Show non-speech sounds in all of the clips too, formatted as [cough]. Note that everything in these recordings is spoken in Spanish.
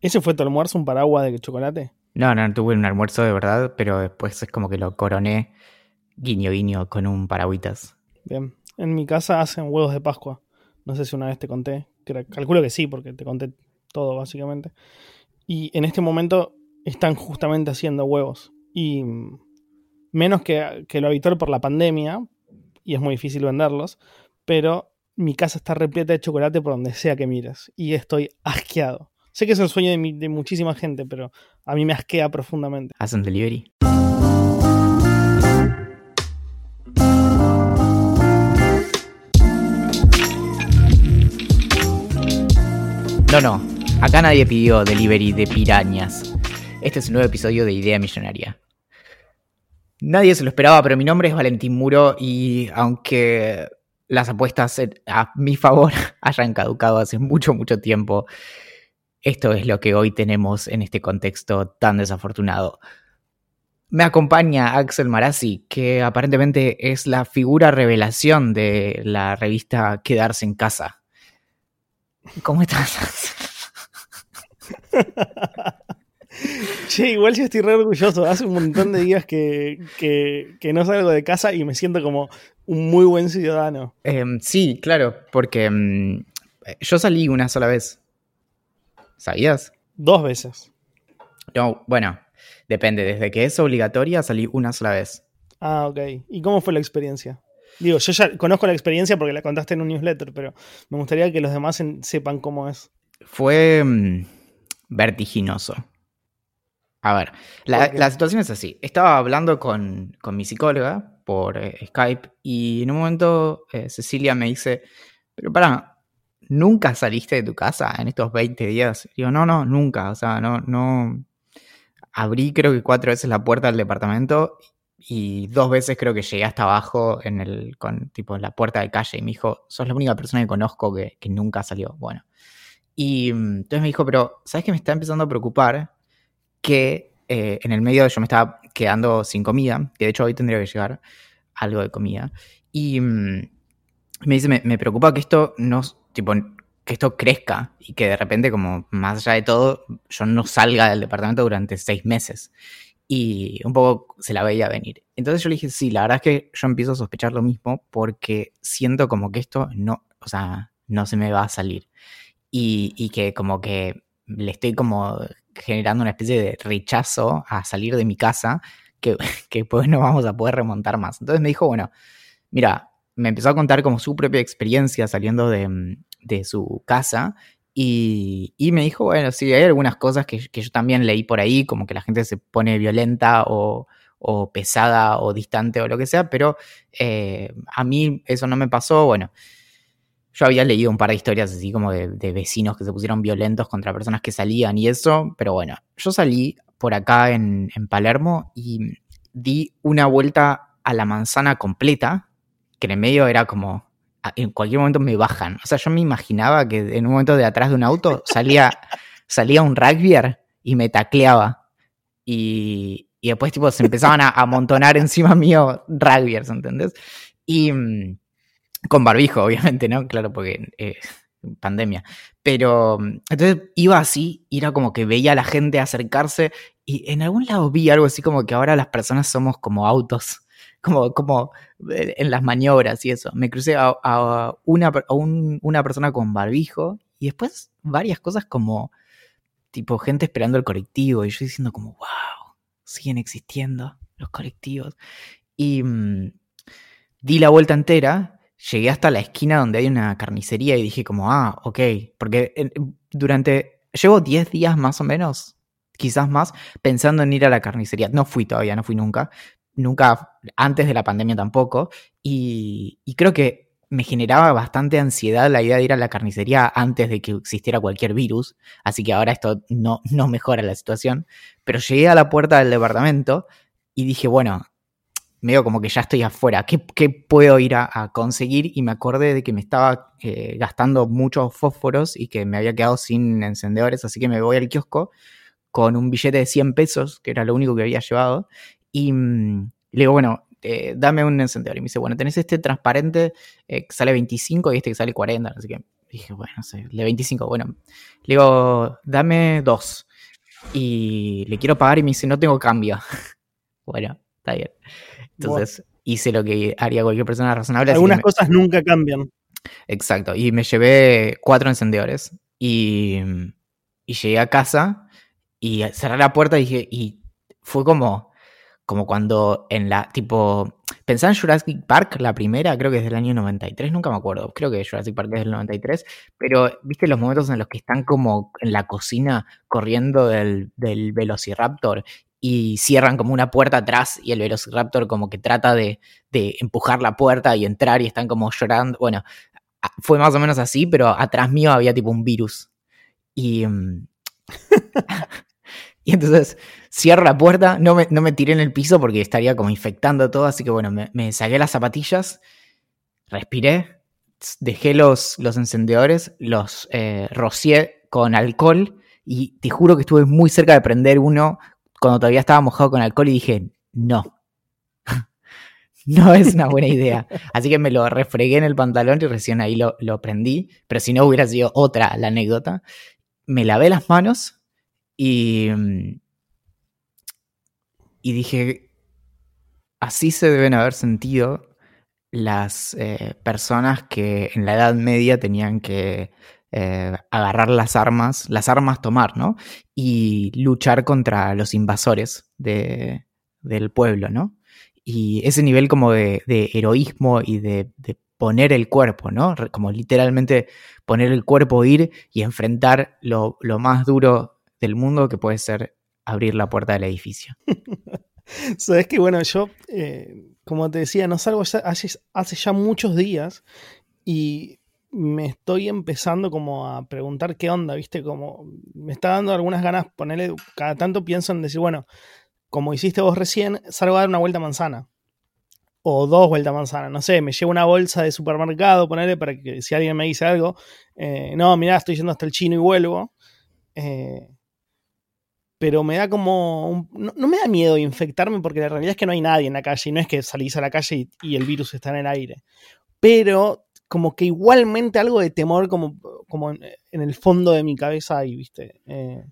¿Ese fue tu almuerzo, un paraguas de chocolate? No, no, tuve un almuerzo de verdad, pero después es como que lo coroné guiño guiño con un paragüitas. Bien. En mi casa hacen huevos de Pascua. No sé si una vez te conté. calculo que sí, porque te conté todo, básicamente. Y en este momento están justamente haciendo huevos. Y menos que, que lo habitual por la pandemia, y es muy difícil venderlos, pero mi casa está repleta de chocolate por donde sea que mires. Y estoy asqueado. Sé que es el sueño de, muchísima gente, pero a mí me asquea profundamente. ¿Hacen delivery? No, no. Acá nadie pidió delivery de pirañas. Este es un nuevo episodio de Idea Millonaria. Nadie se lo esperaba, pero mi nombre es Valentín Muro y aunque las apuestas a mi favor [laughs] hayan caducado hace mucho, mucho tiempo, esto es lo que hoy tenemos en este contexto tan desafortunado. Me acompaña Axel Marazzi, que aparentemente es la figura revelación de la revista Quedarse en casa. ¿Cómo estás? [laughs] Che, igual yo estoy re orgulloso. Hace un montón de días que, no salgo de casa y me siento como un muy buen ciudadano. Em, sí, claro, porque em, yo salí una sola vez ¿Sabías? Dos veces. No, bueno, depende. Desde que es obligatoria salí una sola vez. Ah, ok. ¿Y cómo fue la experiencia? Digo, yo ya conozco la experiencia porque la contaste en un newsletter, pero me gustaría que los demás sepan cómo es. Fue mm, vertiginoso. A ver, la, situación es así. Estaba hablando con, mi psicóloga por eh, Skype y en un momento eh, Cecilia me dice, pero para, ¿nunca saliste de tu casa en estos 20 días? Digo, no, no, nunca. O sea, no, no. Abrí creo que cuatro veces la puerta del departamento y dos veces creo que llegué hasta abajo en el, con tipo la puerta de calle y me dijo, sos la única persona que conozco que, nunca salió. Bueno. Y mm, entonces me dijo, pero, ¿sabes qué me está empezando a preocupar? Que eh, en el medio yo me estaba quedando sin comida, que de hecho hoy tendría que llegar algo de comida. Y mm, me dice, me, me preocupa que esto no, tipo, que esto crezca y que de repente, como más allá de todo, yo no salga del departamento durante seis meses. Y un poco se la veía venir. Entonces yo le dije, sí, la verdad es que yo empiezo a sospechar lo mismo porque siento como que esto no, o sea, no se me va a salir. Y, y que como que le estoy como generando una especie de rechazo a salir de mi casa que, [laughs] que pues no vamos a poder remontar más. Entonces me dijo, bueno, mira, me empezó a contar como su propia experiencia saliendo de, de su casa. Y, y, me dijo, bueno, sí, hay algunas cosas que, que, yo también leí por ahí, como que la gente se pone violenta o, o pesada o distante o lo que sea, pero eh, a mí eso no me pasó. Bueno, yo había leído un par de historias así como de, vecinos que se pusieron violentos contra personas que salían y eso, pero bueno, yo salí por acá en, en Palermo y di una vuelta a la manzana completa, que en el medio era como en cualquier momento me bajan. O sea, yo me imaginaba que en un momento de atrás de un auto [laughs] salía, salía un rugbyer y me tacleaba. Y, y después, tipo, se empezaban a amontonar encima mío rugbyers, ¿entendés? Y mm, con barbijo, obviamente, ¿no? Claro, porque eh, pandemia. Pero mm, entonces iba así, y era como que veía a la gente acercarse, y en algún lado vi algo así como que ahora las personas somos como autos como, como en las maniobras y eso. Me crucé a, una, una persona con barbijo y después varias cosas como tipo gente esperando el colectivo y yo diciendo como, wow, siguen existiendo los colectivos. Y mm, di la vuelta entera, llegué hasta la esquina donde hay una carnicería y dije como, ah, ok, porque durante, llevo 10 días más o menos, quizás más, pensando en ir a la carnicería. No fui todavía, no fui nunca, nunca antes de la pandemia tampoco. Y, creo que me generaba bastante ansiedad la idea de ir a la carnicería antes de que existiera cualquier virus, así que ahora esto no, no mejora la situación, pero llegué a la puerta del departamento y dije, bueno, medio como que ya estoy afuera, ¿qué, puedo ir a, conseguir? Y me acordé de que me estaba eh, gastando muchos fósforos y que me había quedado sin encendedores, así que me voy al kiosco con un billete de 100 pesos, que era lo único que había llevado, y mm, le digo, bueno, eh, dame un encendedor. Y me dice, bueno, tenés este transparente eh, que sale 25 y este que sale 40, así que dije, bueno, no sé, de 25, bueno, le digo, dame dos. Y le quiero pagar y me dice, no tengo cambio. [laughs] bueno, está bien. Entonces hice lo que haría cualquier persona razonable. Algunas cosas nunca cambian. Exacto. Y me llevé cuatro encendedores. Y, y llegué a casa y cerré la puerta y dije, y fue como, como cuando en la, tipo, pensaba en Jurassic Park, la primera, creo que es del año 93, nunca me acuerdo, creo que Jurassic Park es del 93, pero viste los momentos en los que están como en la cocina corriendo del, del Velociraptor y cierran como una puerta atrás y el Velociraptor como que trata de, empujar la puerta y entrar y están como llorando. Bueno, fue más o menos así, pero atrás mío había tipo un virus. Y, mm, [laughs] y entonces cierro la puerta, no me, no me, tiré en el piso porque estaría como infectando todo, así que bueno, me, saqué las zapatillas, respiré, dejé los, los encendedores, los eh, rocié con alcohol y te juro que estuve muy cerca de prender uno cuando todavía estaba mojado con alcohol y dije, no, [laughs] no es una buena idea. Así que me lo refregué en el pantalón y recién ahí lo, lo prendí, pero si no hubiera sido otra la anécdota. Me lavé las manos y, y dije, así se deben haber sentido las eh, personas que en la Edad Media tenían que eh, agarrar las armas, las armas tomar, ¿no? Y luchar contra los invasores de, del pueblo, ¿no? Y ese nivel como de, heroísmo y de, poner el cuerpo, ¿no? Como literalmente poner el cuerpo, ir y enfrentar lo, más duro del mundo que puede ser abrir la puerta del edificio. [laughs] Sabes que bueno, yo, eh, como te decía, no salgo hace, hace ya muchos días y me estoy empezando como a preguntar qué onda, ¿viste? Como me está dando algunas ganas ponerle, cada tanto pienso en decir, bueno, como hiciste vos recién, salgo a dar una vuelta manzana. O dos vueltas manzana, no sé, me llevo una bolsa de supermercado, ponerle para que si alguien me dice algo, eh, no, mirá, estoy yendo hasta el chino y vuelvo. Eh, pero me da como. no, me da miedo infectarme porque la realidad es que no hay nadie en la calle y no es que salís a la calle y el virus está en el aire. Pero como que igualmente algo de temor como, como en, el fondo de mi cabeza ahí, ¿viste? Eh,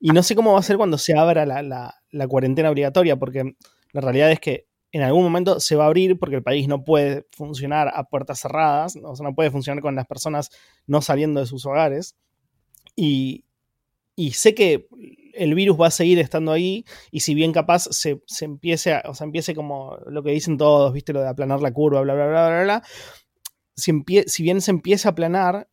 y no sé cómo va a ser cuando se abra la, cuarentena obligatoria, porque la realidad es que en algún momento se va a abrir porque el país no puede funcionar a puertas cerradas, o sea, no puede funcionar con las personas no saliendo de sus hogares. Y, y sé que el virus va a seguir estando ahí y si bien capaz se, empiece, a, o sea, empiece como lo que dicen todos, viste, lo de aplanar la curva, bla, bla, bla, bla, bla, si, bien se empieza a aplanar,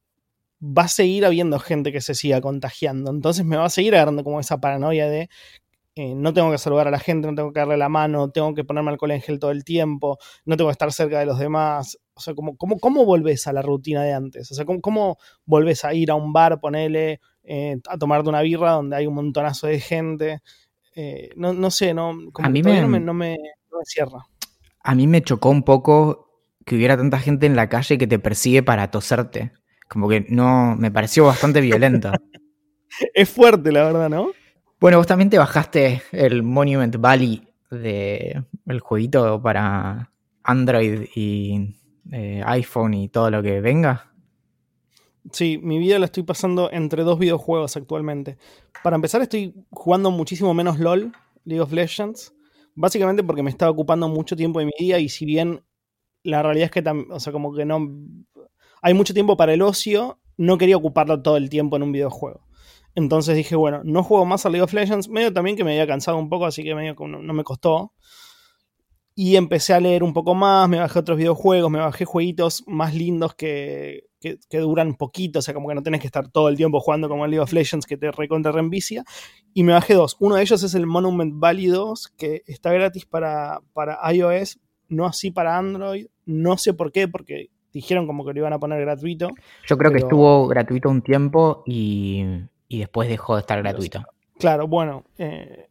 va a seguir habiendo gente que se siga contagiando. Entonces me va a seguir agarrando como esa paranoia de eh, no tengo que saludar a la gente, no tengo que darle la mano, tengo que ponerme alcohol en gel todo el tiempo, no tengo que estar cerca de los demás. O sea, ¿cómo, cómo, volvés a la rutina de antes? O sea, ¿cómo, cómo volvés a ir a un bar, ponele, eh, a tomarte una birra donde hay un montonazo de gente? Eh, no, sé, no, a mí me, no, me, no me cierra. A mí me chocó un poco que hubiera tanta gente en la calle que te persigue para toserte. Como que no, me pareció bastante violento. [laughs] es fuerte, la verdad, ¿no? Bueno, vos también te bajaste el Monument Valley de el jueguito para Android y eh, iPhone y todo lo que venga. Sí, mi vida la estoy pasando entre dos videojuegos actualmente. Para empezar, estoy jugando muchísimo menos LOL, League of Legends. Básicamente porque me estaba ocupando mucho tiempo de mi día y si bien la realidad es que, o sea, como que no. Hay mucho tiempo para el ocio, no quería ocuparlo todo el tiempo en un videojuego. Entonces dije, bueno, no juego más a League of Legends, medio también que me había cansado un poco, así que medio que no, me costó. Y empecé a leer un poco más, me bajé otros videojuegos, me bajé jueguitos más lindos que, que, duran poquito, o sea, como que no tenés que estar todo el tiempo jugando como el League of Legends que te recontra reenvicia. Y me bajé dos. Uno de ellos es el Monument Valley 2, que está gratis para, para iOS, no así para Android. No sé por qué, porque dijeron como que lo iban a poner gratuito. Yo creo que estuvo gratuito un tiempo y, después dejó de estar gratuito. Claro, bueno, eh,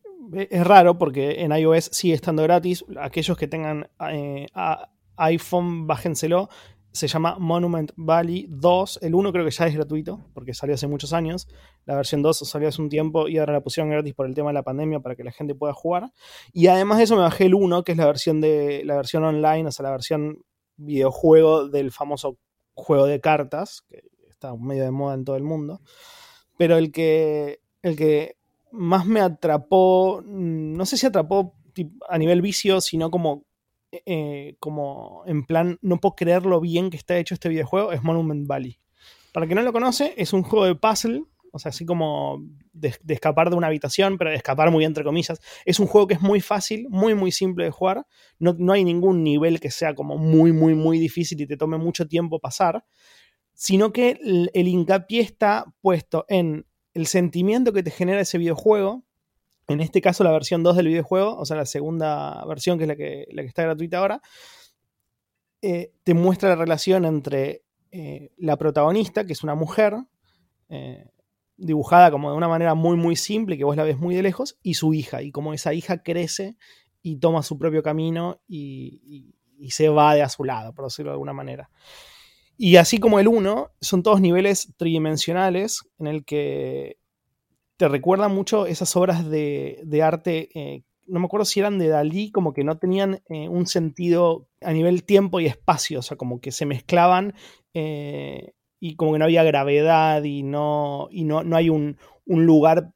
es raro porque en iOS sigue estando gratis. Aquellos que tengan eh, iPhone, bájenselo. Se llama Monument Valley 2. El 1 creo que ya es gratuito porque salió hace muchos años. La versión 2 salió hace un tiempo y ahora la pusieron gratis por el tema de la pandemia para que la gente pueda jugar. Y además de eso me bajé el 1, que es la versión de la versión online, o sea, la versión videojuego del famoso juego de cartas, que está medio de moda en todo el mundo. Pero el que, el que más me atrapó, mm, no sé si atrapó a nivel vicio, sino como, eh, como en plan, no puedo creer lo bien que está hecho este videojuego, es Monument Valley. Para quien no lo conoce, es un juego de puzzle, o sea, así como de, escapar de una habitación, pero de escapar muy entre comillas. Es un juego que es muy fácil, muy, muy simple de jugar. No, no hay ningún nivel que sea como muy, muy, muy difícil y te tome mucho tiempo pasar, sino que el hincapié está puesto en el sentimiento que te genera ese videojuego, en este caso la versión 2 del videojuego, o sea, la segunda versión que es la que, la que está gratuita ahora, eh, te muestra la relación entre eh, la protagonista, que es una mujer, eh, dibujada como de una manera muy, muy simple, que vos la ves muy de lejos, y su hija, y cómo esa hija crece y toma su propio camino y, y se va de a su lado, por decirlo de alguna manera. Y así como el 1, son todos niveles tridimensionales en el que te recuerdan mucho esas obras de, arte, eh, no me acuerdo si eran de Dalí, como que no tenían eh, un sentido a nivel tiempo y espacio, o sea, como que se mezclaban eh, y como que no había gravedad y no, y no, no hay un lugar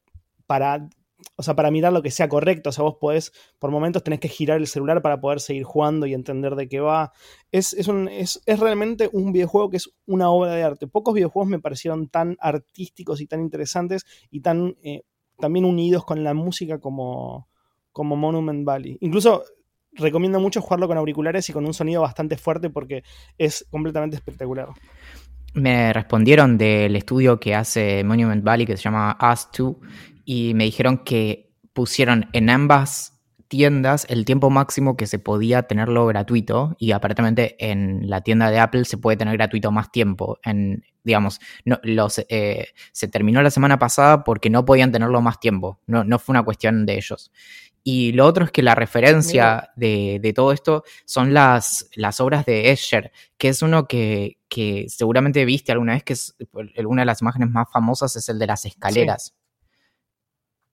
para o sea, para mirar lo que sea correcto. O sea, vos podés, por momentos tenés que girar el celular para poder seguir jugando y entender de qué va. Es, es, realmente un videojuego que es una obra de arte. Pocos videojuegos me parecieron tan artísticos y tan interesantes y tan eh, también unidos con la música como, como Monument Valley. Incluso recomiendo mucho jugarlo con auriculares y con un sonido bastante fuerte porque es completamente espectacular. Me respondieron del estudio que hace Monument Valley que se llama Us2 y me dijeron que pusieron en ambas tiendas el tiempo máximo que se podía tenerlo gratuito y aparentemente en la tienda de Apple se puede tener gratuito más tiempo. En, digamos, no, los, eh, se terminó la semana pasada porque no podían tenerlo más tiempo, no, no fue una cuestión de ellos. Y lo otro es que la referencia de, todo esto son las, las obras de Escher, que es uno que, que, seguramente viste alguna vez, que es una de las imágenes más famosas es el de las escaleras.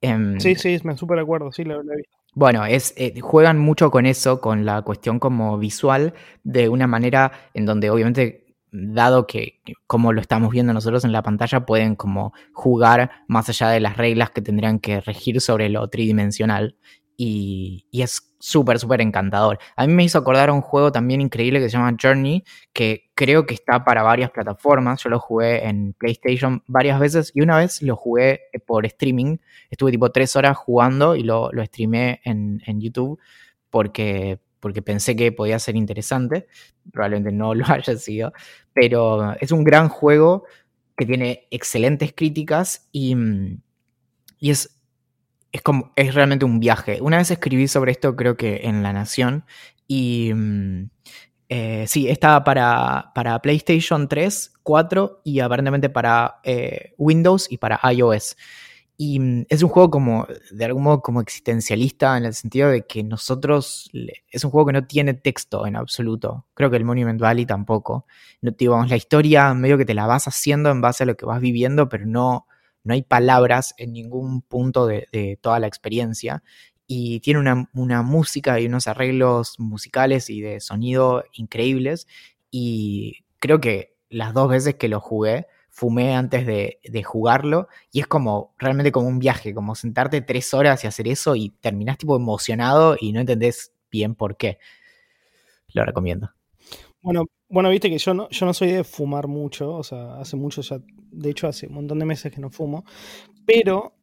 Em, sí, sí, me súper acuerdo, sí, lo, he visto. Bueno, es, eh, juegan mucho con eso, con la cuestión como visual, de una manera en donde obviamente, dado que como lo estamos viendo nosotros en la pantalla, pueden como jugar más allá de las reglas que tendrían que regir sobre lo tridimensional y, es súper, súper encantador. A mí me hizo acordar a un juego también increíble que se llama Journey, que creo que está para varias plataformas. Yo lo jugué en PlayStation varias veces y una vez lo jugué eh, por streaming. Estuve tipo tres horas jugando y lo, lo streamé en, en YouTube porque, porque pensé que podía ser interesante. Probablemente no [laughs] lo haya sido, pero es un gran juego que tiene excelentes críticas y, mm, y es es, como, es realmente un viaje. Una vez escribí sobre esto, creo que en La Nación, y mm, eh, sí, estaba para, para, PlayStation 3, 4 y aparentemente para eh, Windows y para iOS. Y mm, es un juego como, de algún modo, como existencialista en el sentido de que nosotros, es un juego que no tiene texto en absoluto. Creo que el Monument Valley tampoco. No, digamos, la historia medio que te la vas haciendo en base a lo que vas viviendo, pero no, no hay palabras en ningún punto de, toda la experiencia y tiene una, música y unos arreglos musicales y de sonido increíbles y creo que las dos veces que lo jugué fumé antes de, jugarlo y es como realmente como un viaje, como sentarte tres horas y hacer eso y terminás tipo emocionado y no entendés bien por qué. Lo recomiendo. Bueno, bueno, viste que yo no, yo no soy de fumar mucho, o sea, hace mucho ya, de hecho hace un montón de meses que no fumo, pero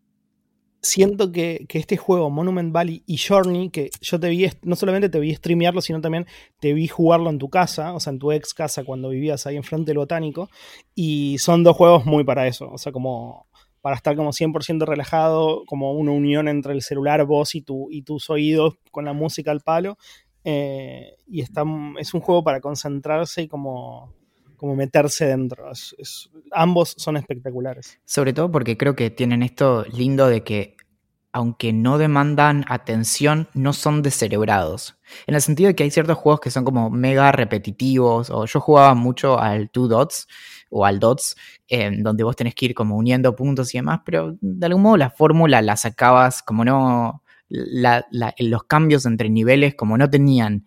siento que, este juego, Monument Valley y Journey, que yo te vi, no solamente te vi streamearlo, sino también te vi jugarlo en tu casa, o sea, en tu ex casa cuando vivías ahí enfrente del botánico, y son dos juegos muy para eso, o sea, como para estar como 100% relajado, como una unión entre el celular, vos y, y tus oídos con la música al palo, eh, y es un juego para concentrarse y como, como meterse dentro. ambos son espectaculares. Sobre todo porque creo que tienen esto lindo de que aunque no demandan atención, no son descerebrados. En el sentido de que hay ciertos juegos que son como mega repetitivos, o yo jugaba mucho al Two Dots o al Dots, donde vos tenés que ir como uniendo puntos y demás, pero de algún modo la fórmula la sacabas como no... los cambios entre niveles como no tenían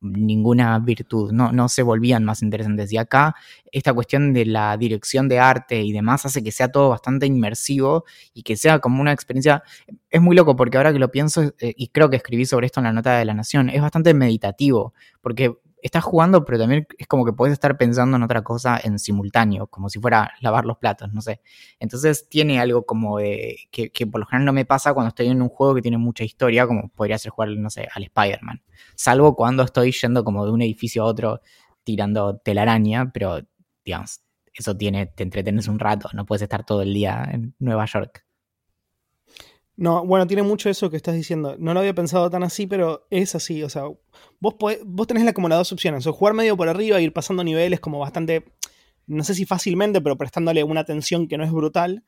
ninguna virtud, no, no se volvían más interesantes. Y acá esta cuestión de la dirección de arte y demás hace que sea todo bastante inmersivo y que sea como una experiencia, es muy loco porque ahora que lo pienso, eh, y creo que escribí sobre esto en la nota de la Nación, es bastante meditativo, porque estás jugando, pero también es como que puedes estar pensando en otra cosa en simultáneo, como si fuera lavar los platos, no sé. Entonces tiene algo como de que, por lo general no me pasa cuando estoy en un juego que tiene mucha historia, como podría ser jugar, no sé, al Spider-Man. Salvo cuando estoy yendo como de un edificio a otro tirando telaraña, pero digamos, eso tiene, te entretenes un rato, no puedes estar todo el día en Nueva York. No, bueno, tiene mucho eso que estás diciendo. No lo había pensado tan así, pero es así. O sea, vos, vos tenés como las dos opciones. O jugar medio por arriba, ir pasando niveles como bastante, no sé si fácilmente, pero prestándole una atención que no es brutal.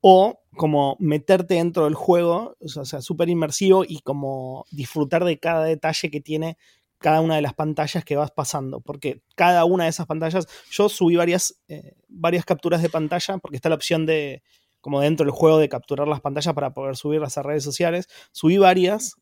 O como meterte dentro del juego, o sea, súper inmersivo y como disfrutar de cada detalle que tiene cada una de las pantallas que vas pasando. Porque cada una de esas pantallas, yo subí varias, eh, varias capturas de pantalla, porque está la opción de como dentro del juego de capturar las pantallas para poder subirlas a redes sociales. Subí varias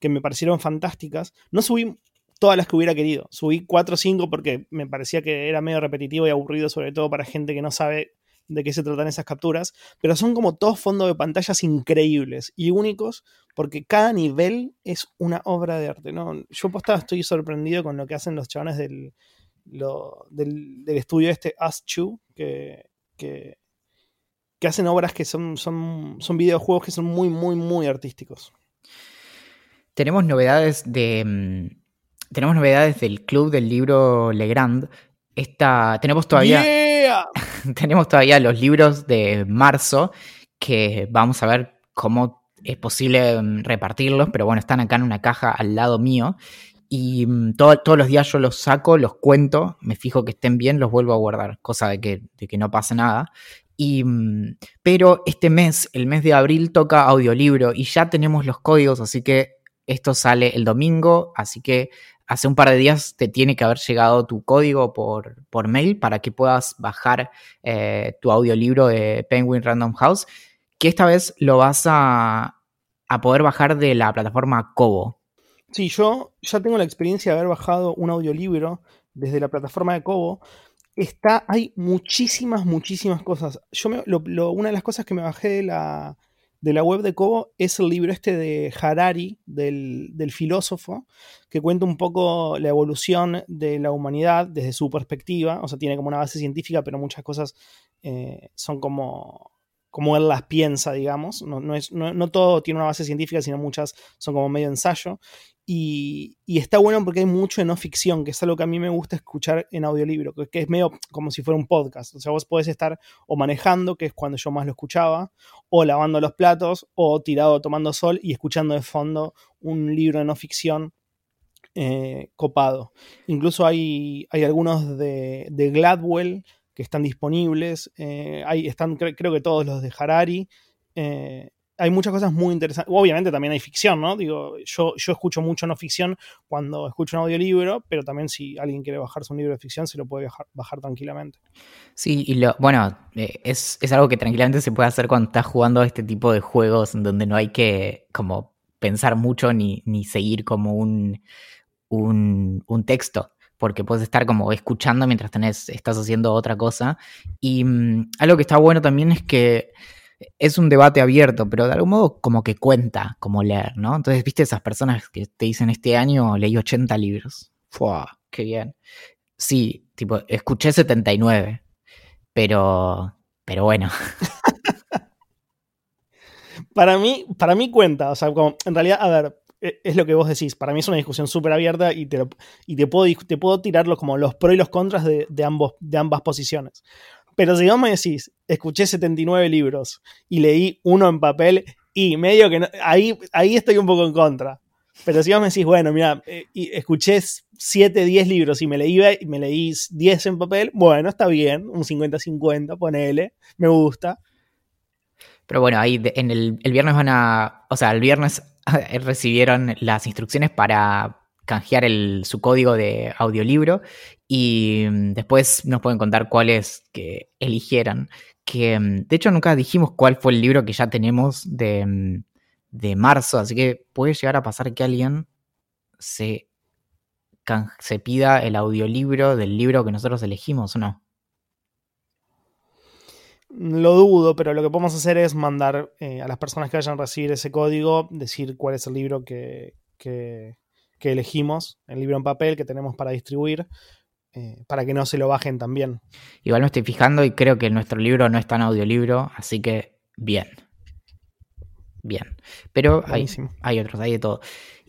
que me parecieron fantásticas. No subí todas las que hubiera querido. Subí cuatro o cinco porque me parecía que era medio repetitivo y aburrido, sobre todo para gente que no sabe de qué se tratan esas capturas. Pero son como todos fondos de pantallas increíbles y únicos porque cada nivel es una obra de arte. ¿no? Yo postado estoy sorprendido con lo que hacen los chavales del, del, estudio este Us que, que que hacen obras que son, son, son videojuegos que son muy, muy, muy artísticos. Tenemos novedades de. Mm, tenemos novedades del club del libro Legrand. Esta, tenemos todavía. [laughs] tenemos todavía los libros de marzo. Que vamos a ver cómo es posible mm, repartirlos. Pero bueno, están acá en una caja al lado mío. Y mm, todos los días yo los saco, los cuento, me fijo que estén bien, los vuelvo a guardar, cosa de que, de que no pase nada. Mm, pero este mes, el mes de abril, toca audiolibro y ya tenemos los códigos, así que esto sale el domingo, así que hace un par de días te tiene que haber llegado tu código por, por mail para que puedas bajar eh, tu audiolibro de Penguin Random House, que esta vez lo vas a, a poder bajar de la plataforma Kobo. Sí, yo ya tengo la experiencia de haber bajado un audiolibro desde la plataforma de Kobo está, hay muchísimas, muchísimas cosas. Yo una de las cosas que me bajé de la, de la web de Kobo es el libro este de Harari, del, filósofo, que cuenta un poco la evolución de la humanidad desde su perspectiva. O sea, tiene como una base científica, pero muchas cosas eh, son como como él las piensa, digamos. No, es, no, todo tiene una base científica, sino muchas son como medio ensayo. Y, está bueno porque hay mucho de no ficción, que es algo que a mí me gusta escuchar en audiolibro, que, es medio como si fuera un podcast. O sea, vos podés estar o manejando, que es cuando yo más lo escuchaba, o lavando los platos, o tirado tomando sol y escuchando de fondo un libro de no ficción eh, copado. Incluso hay, hay algunos de, de Gladwell que están disponibles. Eh, están, creo que todos los de Harari. Eh, hay muchas cosas muy interesantes. Obviamente también hay ficción, ¿no? Digo, yo, yo escucho mucho no ficción cuando escucho un audiolibro, pero también si alguien quiere bajarse un libro de ficción, se lo puede bajar, tranquilamente. Sí, y lo, bueno, eh, es, algo que tranquilamente se puede hacer cuando estás jugando a este tipo de juegos en donde no hay que como pensar mucho ni, ni seguir como un, un, un texto porque puedes estar como escuchando mientras tenés, estás haciendo otra cosa. Y mm, algo que está bueno también es que es un debate abierto, pero de algún modo como que cuenta como leer, ¿no? Entonces, viste esas personas que te dicen este año leí 80 libros. ¡Fua! ¡Qué bien! Sí, tipo, escuché 79, pero, pero bueno. [laughs] para mí, para mí cuenta, o sea, como, en realidad, a ver, es lo que vos decís. Para mí es una discusión súper abierta y, te, y te, puedo, te puedo tirarlo como los pros y los contras de, ambos, de ambas posiciones. Pero si vos me decís, escuché 79 libros y leí uno en papel y medio que ahí, ahí estoy un poco en contra. Pero si vos me decís, bueno, mira, eh, escuché 7, 10 libros y me leí, me leí 10 en papel, bueno, está bien, un 50-50, ponele, me gusta. Pero bueno, ahí en el, el viernes van a, o sea, el viernes [laughs] recibieron las instrucciones para canjear el, su código de audiolibro y mm, después nos pueden contar cuáles que eligieran. Que mm, de hecho nunca dijimos cuál fue el libro que ya tenemos de, mm, de marzo, así que puede llegar a pasar que alguien se, se pida el audiolibro del libro que nosotros elegimos o no. Lo dudo, pero lo que podemos hacer es mandar eh, a las personas que vayan a recibir ese código, decir cuál es el libro que, que, elegimos, el libro en papel que tenemos para distribuir, eh, para que no se lo bajen también. Igual me estoy fijando y creo que nuestro libro no está en audiolibro, así que bien. Bien. Pero hay, hay, otros, hay de todo.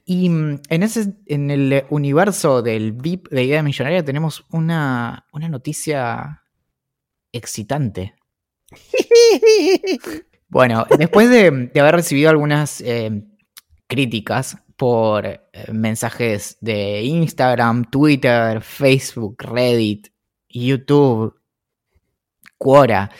Y mm, en, ese, en el universo del VIP de Idea Millonaria tenemos una, una noticia excitante. Bueno, después de, haber recibido algunas eh, críticas por eh, mensajes de Instagram, Twitter, Facebook, Reddit, YouTube, Quora,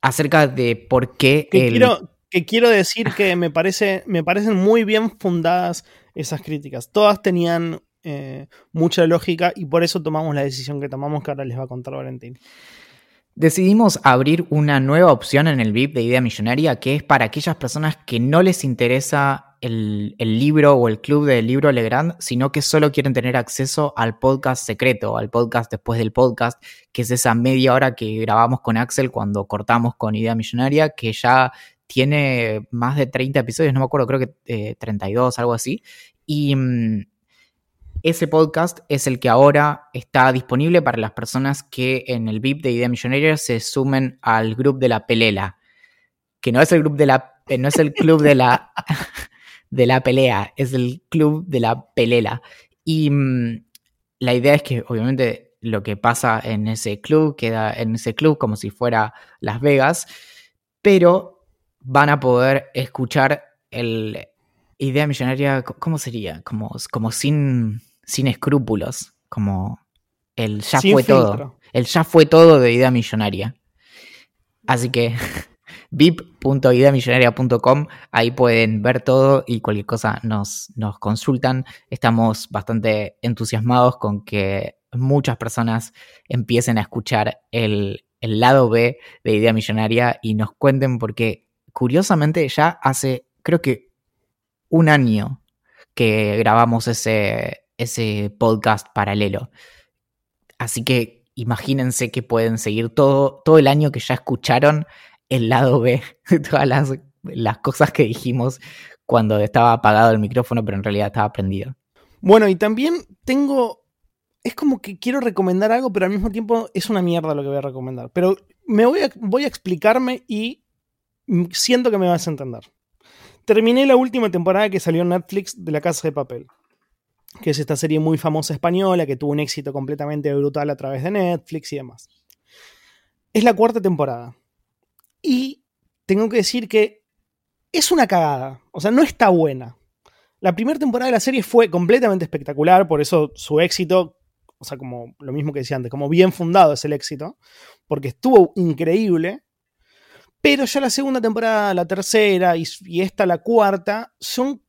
acerca de por qué el... quiero, que quiero decir que me, parece, me parecen muy bien fundadas esas críticas. Todas tenían eh, mucha lógica y por eso tomamos la decisión que tomamos que ahora les va a contar Valentín. Decidimos abrir una nueva opción en el VIP de Idea Millonaria que es para aquellas personas que no les interesa el, libro o el club del libro Legrand, sino que solo quieren tener acceso al podcast secreto, al podcast después del podcast, que es esa media hora que grabamos con Axel cuando cortamos con Idea Millonaria, que ya tiene más de 30 episodios, no me acuerdo, creo que 32, eh, algo así. Y mm, ese podcast es el que ahora está disponible para las personas que en el VIP de Idea Millonaria se sumen al grupo de la pelela. Que no es el grupo de la. Eh, no es el club de la. [laughs] de la pelea, es el club de la pelela. Y mm, la idea es que, obviamente, lo que pasa en ese club queda en ese club como si fuera Las Vegas, pero van a poder escuchar el idea millonaria, ¿cómo sería? Como, como sin sin escrúpulos, como el ya fue todo. El ya fue todo de idea millonaria. Así que [laughs] vip.ideamillonaria.com, ahí pueden ver todo y cualquier cosa nos, nos consultan. Estamos bastante entusiasmados con que muchas personas empiecen a escuchar el, el lado B de Idea Millonaria y nos cuenten porque curiosamente ya hace creo que un año que grabamos ese, ese podcast paralelo. Así que imagínense que pueden seguir todo, todo el año que ya escucharon el lado B [laughs] todas las, las cosas que dijimos cuando estaba apagado el micrófono, pero en realidad estaba prendido. Bueno, y también tengo. Es como que quiero recomendar algo, pero al mismo tiempo es una mierda lo que voy a recomendar. Pero me voy a, voy a explicarme y siento que me vas a entender. Terminé la última temporada que salió en Netflix de La Casa de Papel que es esta serie muy famosa española que tuvo un éxito completamente brutal a través de Netflix y demás. Es la cuarta temporada. Y tengo que decir que es una cagada. O sea, no está buena. La primera temporada de la serie fue completamente espectacular, por eso su éxito, o sea, como lo mismo que decía antes, como bien fundado es el éxito, porque estuvo increíble. Pero ya la segunda temporada, la tercera y, y esta, la cuarta, son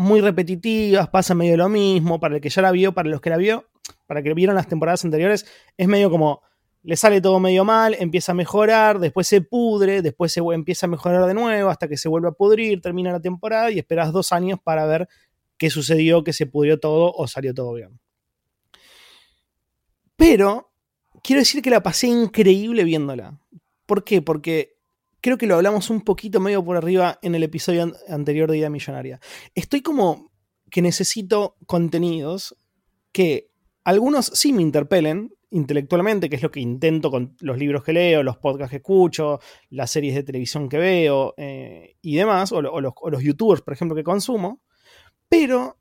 muy repetitivas, pasa medio lo mismo, para el que ya la vio, para los que la vio, para que vieron las temporadas anteriores, es medio como le sale todo medio mal, empieza a mejorar, después se pudre, después se empieza a mejorar de nuevo hasta que se vuelve a pudrir, termina la temporada y esperas dos años para ver qué sucedió, que se pudrió todo o salió todo bien. Pero quiero decir que la pasé increíble viéndola. ¿Por qué? Porque creo que lo hablamos un poquito medio por arriba en el episodio anterior de Idea Millonaria. Estoy como que necesito contenidos que algunos sí me interpelen intelectualmente, que es lo que intento con los libros que leo, los podcasts que escucho, las series de televisión que veo eh, y demás, o, los, youtubers, por ejemplo, que consumo, pero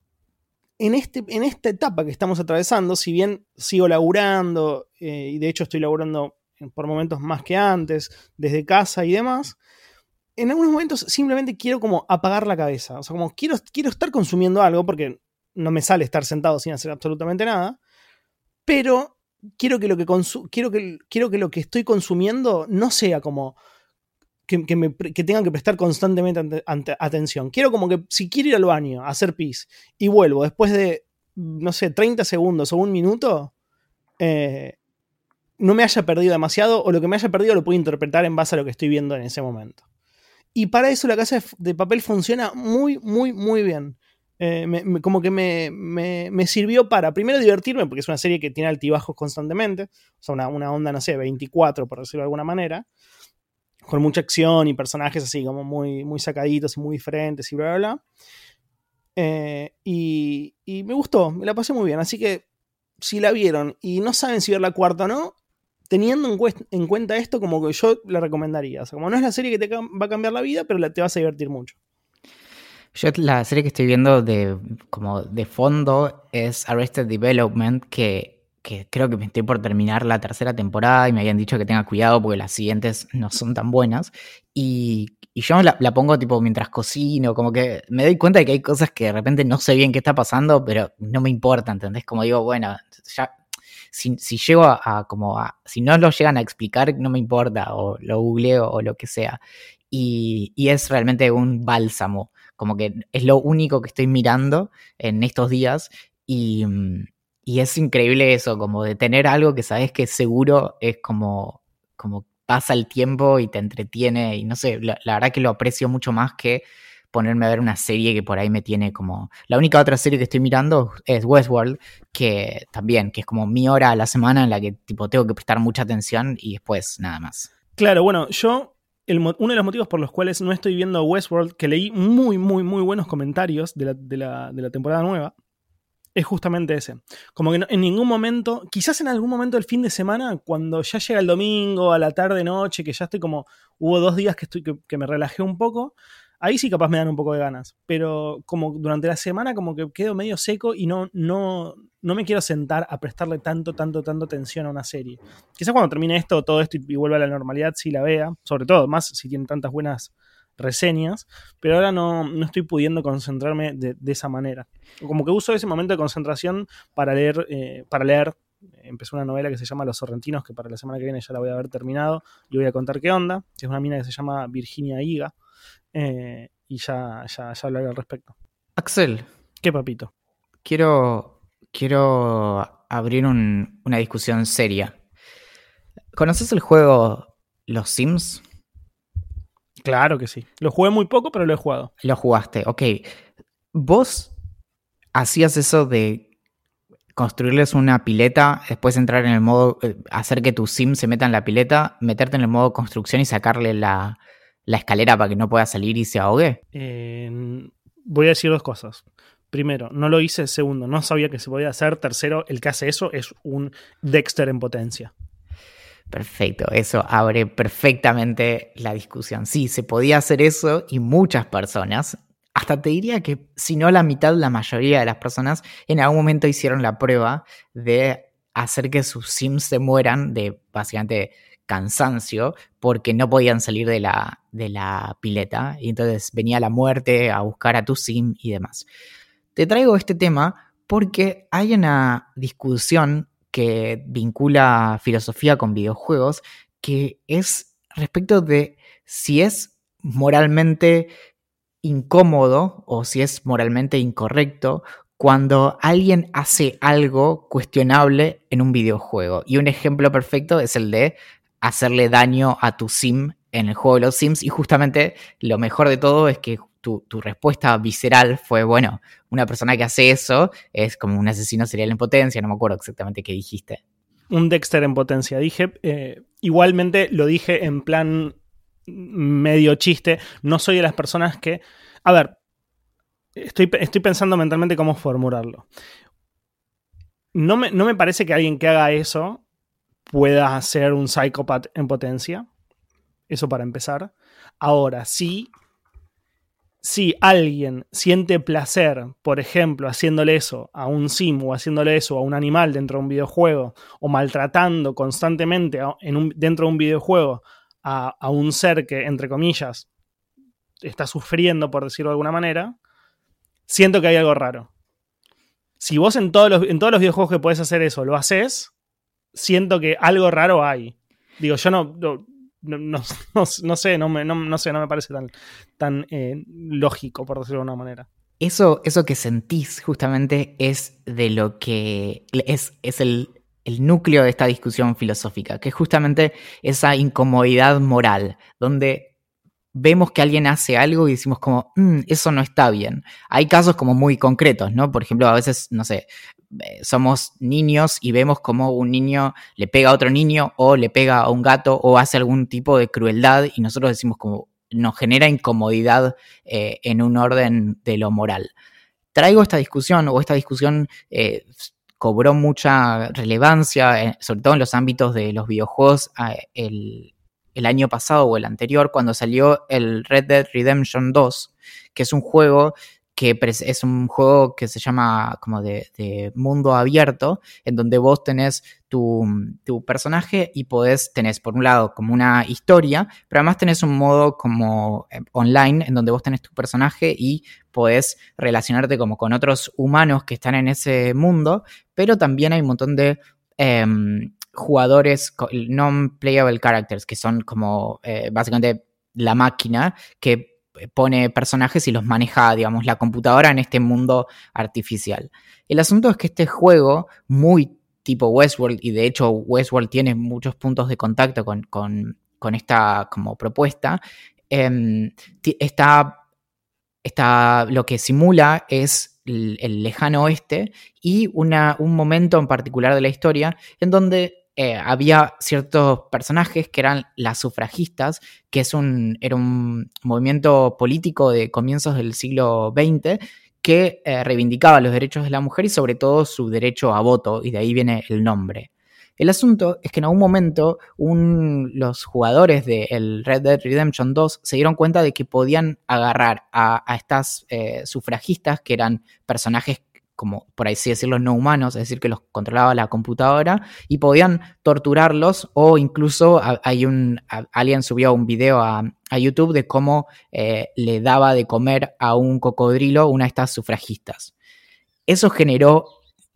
en, este, en esta etapa que estamos atravesando, si bien sigo laburando, eh, y de hecho estoy laburando por momentos más que antes, desde casa y demás, en algunos momentos simplemente quiero como apagar la cabeza. O sea, como quiero, quiero estar consumiendo algo porque no me sale estar sentado sin hacer absolutamente nada. Pero quiero que lo que, quiero que, quiero que, lo que estoy consumiendo no sea como que, que, tengan que prestar constantemente atención. Quiero como que si quiero ir al baño, a hacer pis, y vuelvo después de, no sé, 30 segundos o un minuto, eh, no me haya perdido demasiado o lo que me haya perdido lo puedo interpretar en base a lo que estoy viendo en ese momento. Y para eso la casa de papel funciona muy, muy, muy bien. Eh, como que me, sirvió para, primero, divertirme, porque es una serie que tiene altibajos constantemente, o sea, una, una, onda, no sé, 24, por decirlo de alguna manera, con mucha acción y personajes así como muy, muy sacaditos y muy diferentes y bla, bla, bla. Eh, y, y me gustó, me la pasé muy bien, así que si la vieron y no saben si ver la cuarta o no, teniendo en, cuenta esto, como que yo la recomendaría. O sea, como no es la serie que te va a cambiar la vida, pero te vas a divertir mucho. Yo la serie que estoy viendo de, como de fondo es Arrested Development, que, creo que me estoy por terminar la tercera temporada y me habían dicho que tenga cuidado porque las siguientes no son tan buenas. Y, yo la, la, pongo tipo mientras cocino, como que me doy cuenta de que hay cosas que de repente no sé bien qué está pasando, pero no me importa, ¿entendés? Como digo, bueno, ya si, si llego a, como si no lo llegan a explicar, no me importa, o lo googleo o lo que sea. Y, y, es realmente un bálsamo, como que es lo único que estoy mirando en estos días y, y es increíble eso, como de tener algo que sabes que seguro es como, como pasa el tiempo y te entretiene y no sé, la verdad que lo aprecio mucho más que ponerme a ver una serie que por ahí me tiene como... La única otra serie que estoy mirando es Westworld, que también, que es como mi hora a la semana en la que tipo tengo que prestar mucha atención y después nada más. Claro, bueno, yo uno de los motivos por los cuales no estoy viendo Westworld, que leí muy, muy, muy buenos comentarios de la, temporada nueva, es justamente ese. Como que en ningún momento, quizás en algún momento del fin de semana, cuando ya llega el domingo, a la tarde, noche, que ya estoy como, hubo dos días que, estoy, que me relajé un poco, Ahí sí capaz me dan un poco de ganas, pero como durante la semana como que quedo medio seco y no, no, no me quiero sentar a prestarle tanto, tanto, tanto atención a una serie. Quizás cuando termine esto, todo esto y vuelva a la normalidad, sí la vea, sobre todo, más si tiene tantas buenas reseñas, pero ahora no, no estoy pudiendo concentrarme de, esa manera. Como que uso ese momento de concentración para leer, eh, para leer. Empezó una novela que se llama Los Sorrentinos, que para la semana que viene ya la voy a haber terminado y voy a contar qué onda. Es una mina que se llama Virginia Higa eh, y ya, ya, ya hablaré al respecto. Axel. ¿Qué papito? Quiero, quiero abrir una discusión seria. ¿Conoces el juego Los Sims? Claro que sí. Lo jugué muy poco, pero lo he jugado. Lo jugaste, ok. ¿Vos hacías eso de construirles una pileta, después entrar en el modo, eh, hacer que tu sim se meta en la pileta, meterte en el modo construcción y sacarle la, la escalera para que no pueda salir y se ahogue? voy a decir dos cosas. Primero, no lo hice. Segundo, no sabía que se podía hacer. Tercero, el que hace eso es un Dexter en potencia. Perfecto, eso abre perfectamente la discusión. Sí, se podía hacer eso y muchas personas, hasta te diría que si no la mitad, la mayoría de las personas en algún momento hicieron la prueba de hacer que sus sims se mueran de básicamente cansancio porque no podían salir de la, de la pileta y entonces venía la muerte a buscar a tu sim y demás. Te traigo este tema porque hay una discusión que vincula filosofía con videojuegos que es respecto de si es moralmente incómodo o si es moralmente incorrecto cuando alguien hace algo cuestionable en un videojuego. Y un ejemplo perfecto es el de hacerle daño a tu sim en el juego de los Sims y justamente lo mejor de todo es que tu, respuesta visceral fue, bueno, una persona que hace eso es como un asesino serial en potencia, no me acuerdo exactamente qué dijiste. Un Dexter en potencia, dije. Eh, igualmente lo dije en plan medio chiste, no soy de las personas que... A ver, estoy, estoy pensando mentalmente cómo formularlo. No me, no me parece que alguien que haga eso pueda ser un psicópata en potencia. Eso para empezar. Ahora, sí, si alguien siente placer, por ejemplo, haciéndole eso a un sim o haciéndole eso a un animal dentro de un videojuego, o maltratando constantemente dentro de un videojuego a, a, un ser que, entre comillas, está sufriendo, por decirlo de alguna manera, siento que hay algo raro. Si vos en todos los, en todos los videojuegos que podés hacer eso lo haces, siento que algo raro hay. Digo, yo no, no, sé, no me, no, sé, no me parece tan, tan eh, lógico, por decirlo de alguna manera. Eso, eso que sentís justamente es de lo que es, es el, el núcleo de esta discusión filosófica, que es justamente esa incomodidad moral, donde vemos que alguien hace algo y decimos como, mm, eso no está bien. Hay casos como muy concretos, ¿no? Por ejemplo, a veces, no sé, eh, somos niños y vemos como un niño le pega a otro niño o le pega a un gato o hace algún tipo de crueldad y nosotros decimos como, nos genera incomodidad eh, en un orden de lo moral. Traigo esta discusión o esta discusión eh, cobró mucha relevancia, sobre todo en los ámbitos de los videojuegos, el, el año pasado o el anterior, cuando salió el Red Dead Redemption 2, que es un juego que es un juego que se llama como de, mundo abierto, en donde vos tenés tu, personaje y podés, tenés por un lado como una historia, pero además tenés un modo como eh, online, en donde vos tenés tu personaje y podés relacionarte como con otros humanos que están en ese mundo, pero también hay un montón de... Em, jugadores, non-playable characters, que son como eh, básicamente la máquina que pone personajes y los maneja, digamos, la computadora en este mundo artificial. El asunto es que este juego, muy tipo Westworld, y de hecho Westworld tiene muchos puntos de contacto con, esta como propuesta, em, está, está, lo que simula es el, lejano oeste y una, un momento en particular de la historia en donde eh, había ciertos personajes que eran las sufragistas, que es un, era un movimiento político de comienzos del siglo XX que eh, reivindicaba los derechos de la mujer y sobre todo su derecho a voto, y de ahí viene el nombre. El asunto es que en algún momento los jugadores del Red Dead Redemption 2 se dieron cuenta de que podían agarrar a, estas eh, sufragistas, que eran personajes como por así decirlo, no humanos, es decir, que los controlaba la computadora y podían torturarlos o incluso hay un, alguien subió un video a, YouTube de cómo eh, le daba de comer a un cocodrilo una de estas sufragistas. Eso generó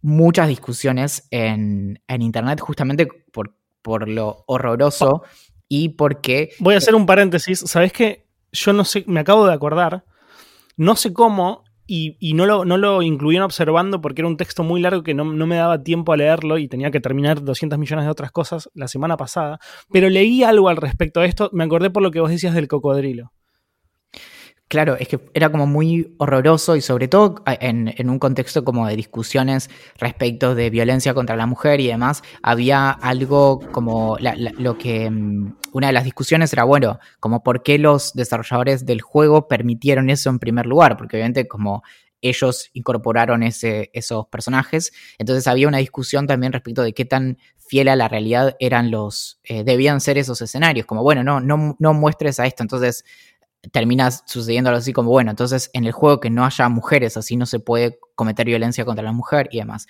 muchas discusiones en, Internet justamente por, por lo horroroso y porque... Voy a hacer un paréntesis, ¿sabes qué? Yo no sé, me acabo de acordar, no sé cómo y, no, lo, no lo incluían observando porque era un texto muy largo que no, no, me daba tiempo a leerlo y tenía que terminar 200 millones de otras cosas la semana pasada. Pero leí algo al respecto de esto, me acordé por lo que vos decías del cocodrilo. Claro, es que era como muy horroroso y sobre todo en, un contexto como de discusiones respecto de violencia contra la mujer y demás, había algo como lo que mm, una de las discusiones era, bueno, como por qué los desarrolladores del juego permitieron eso en primer lugar, porque obviamente como ellos incorporaron ese, esos personajes, entonces había una discusión también respecto de qué tan fiel a la realidad eran los, eh, debían ser esos escenarios, como bueno, no, no, no muestres a esto, entonces termina sucediendo algo así como, bueno, entonces en el juego que no haya mujeres, así no se puede cometer violencia contra la mujer y demás.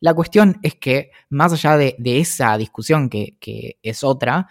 La cuestión es que, más allá de, esa discusión, que, es otra,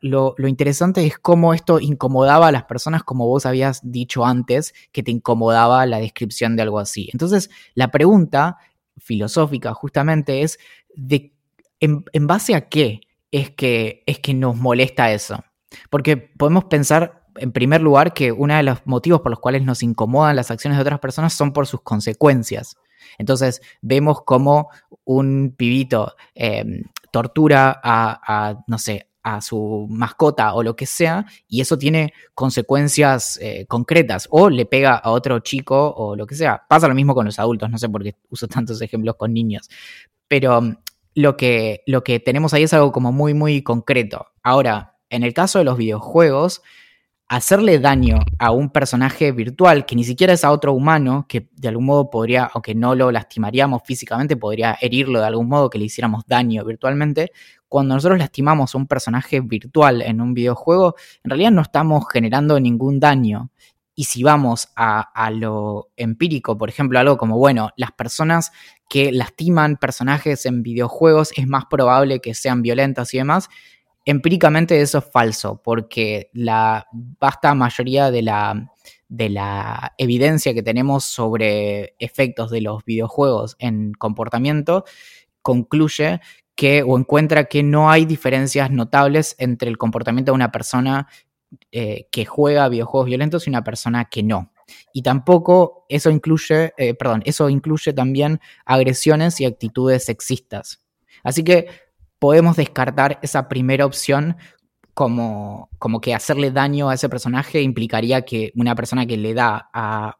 lo, interesante es cómo esto incomodaba a las personas, como vos habías dicho antes, que te incomodaba la descripción de algo así. Entonces, la pregunta filosófica justamente es, de, en, en base a qué es que, es que nos molesta eso? Porque podemos pensar en primer lugar, que uno de los motivos por los cuales nos incomodan las acciones de otras personas son por sus consecuencias. Entonces, vemos cómo un pibito em, tortura a, no sé, a su mascota o lo que sea, y eso tiene consecuencias eh, concretas, o le pega a otro chico o lo que sea. Pasa lo mismo con los adultos, no sé por qué uso tantos ejemplos con niños, pero em, lo que, lo que tenemos ahí es algo como muy, muy concreto. Ahora, en el caso de los videojuegos, hacerle daño a un personaje virtual que ni siquiera es a otro humano, que de algún modo podría, aunque no lo lastimaríamos físicamente, podría herirlo de algún modo que le hiciéramos daño virtualmente, cuando nosotros lastimamos a un personaje virtual en un videojuego, en realidad no estamos generando ningún daño. Y si vamos a, a lo empírico, por ejemplo, algo como, bueno, las personas que lastiman personajes en videojuegos es más probable que sean violentas y demás, empíricamente eso es falso, porque la vasta mayoría de la, de la evidencia que tenemos sobre efectos de los videojuegos en comportamiento concluye que o encuentra que no hay diferencias notables entre el comportamiento de una persona eh, que juega videojuegos violentos y una persona que no. Y tampoco eso incluye, eh, perdón, eso incluye también agresiones y actitudes sexistas. Así que podemos descartar esa primera opción como, como que hacerle daño a ese personaje implicaría que una persona que le da a,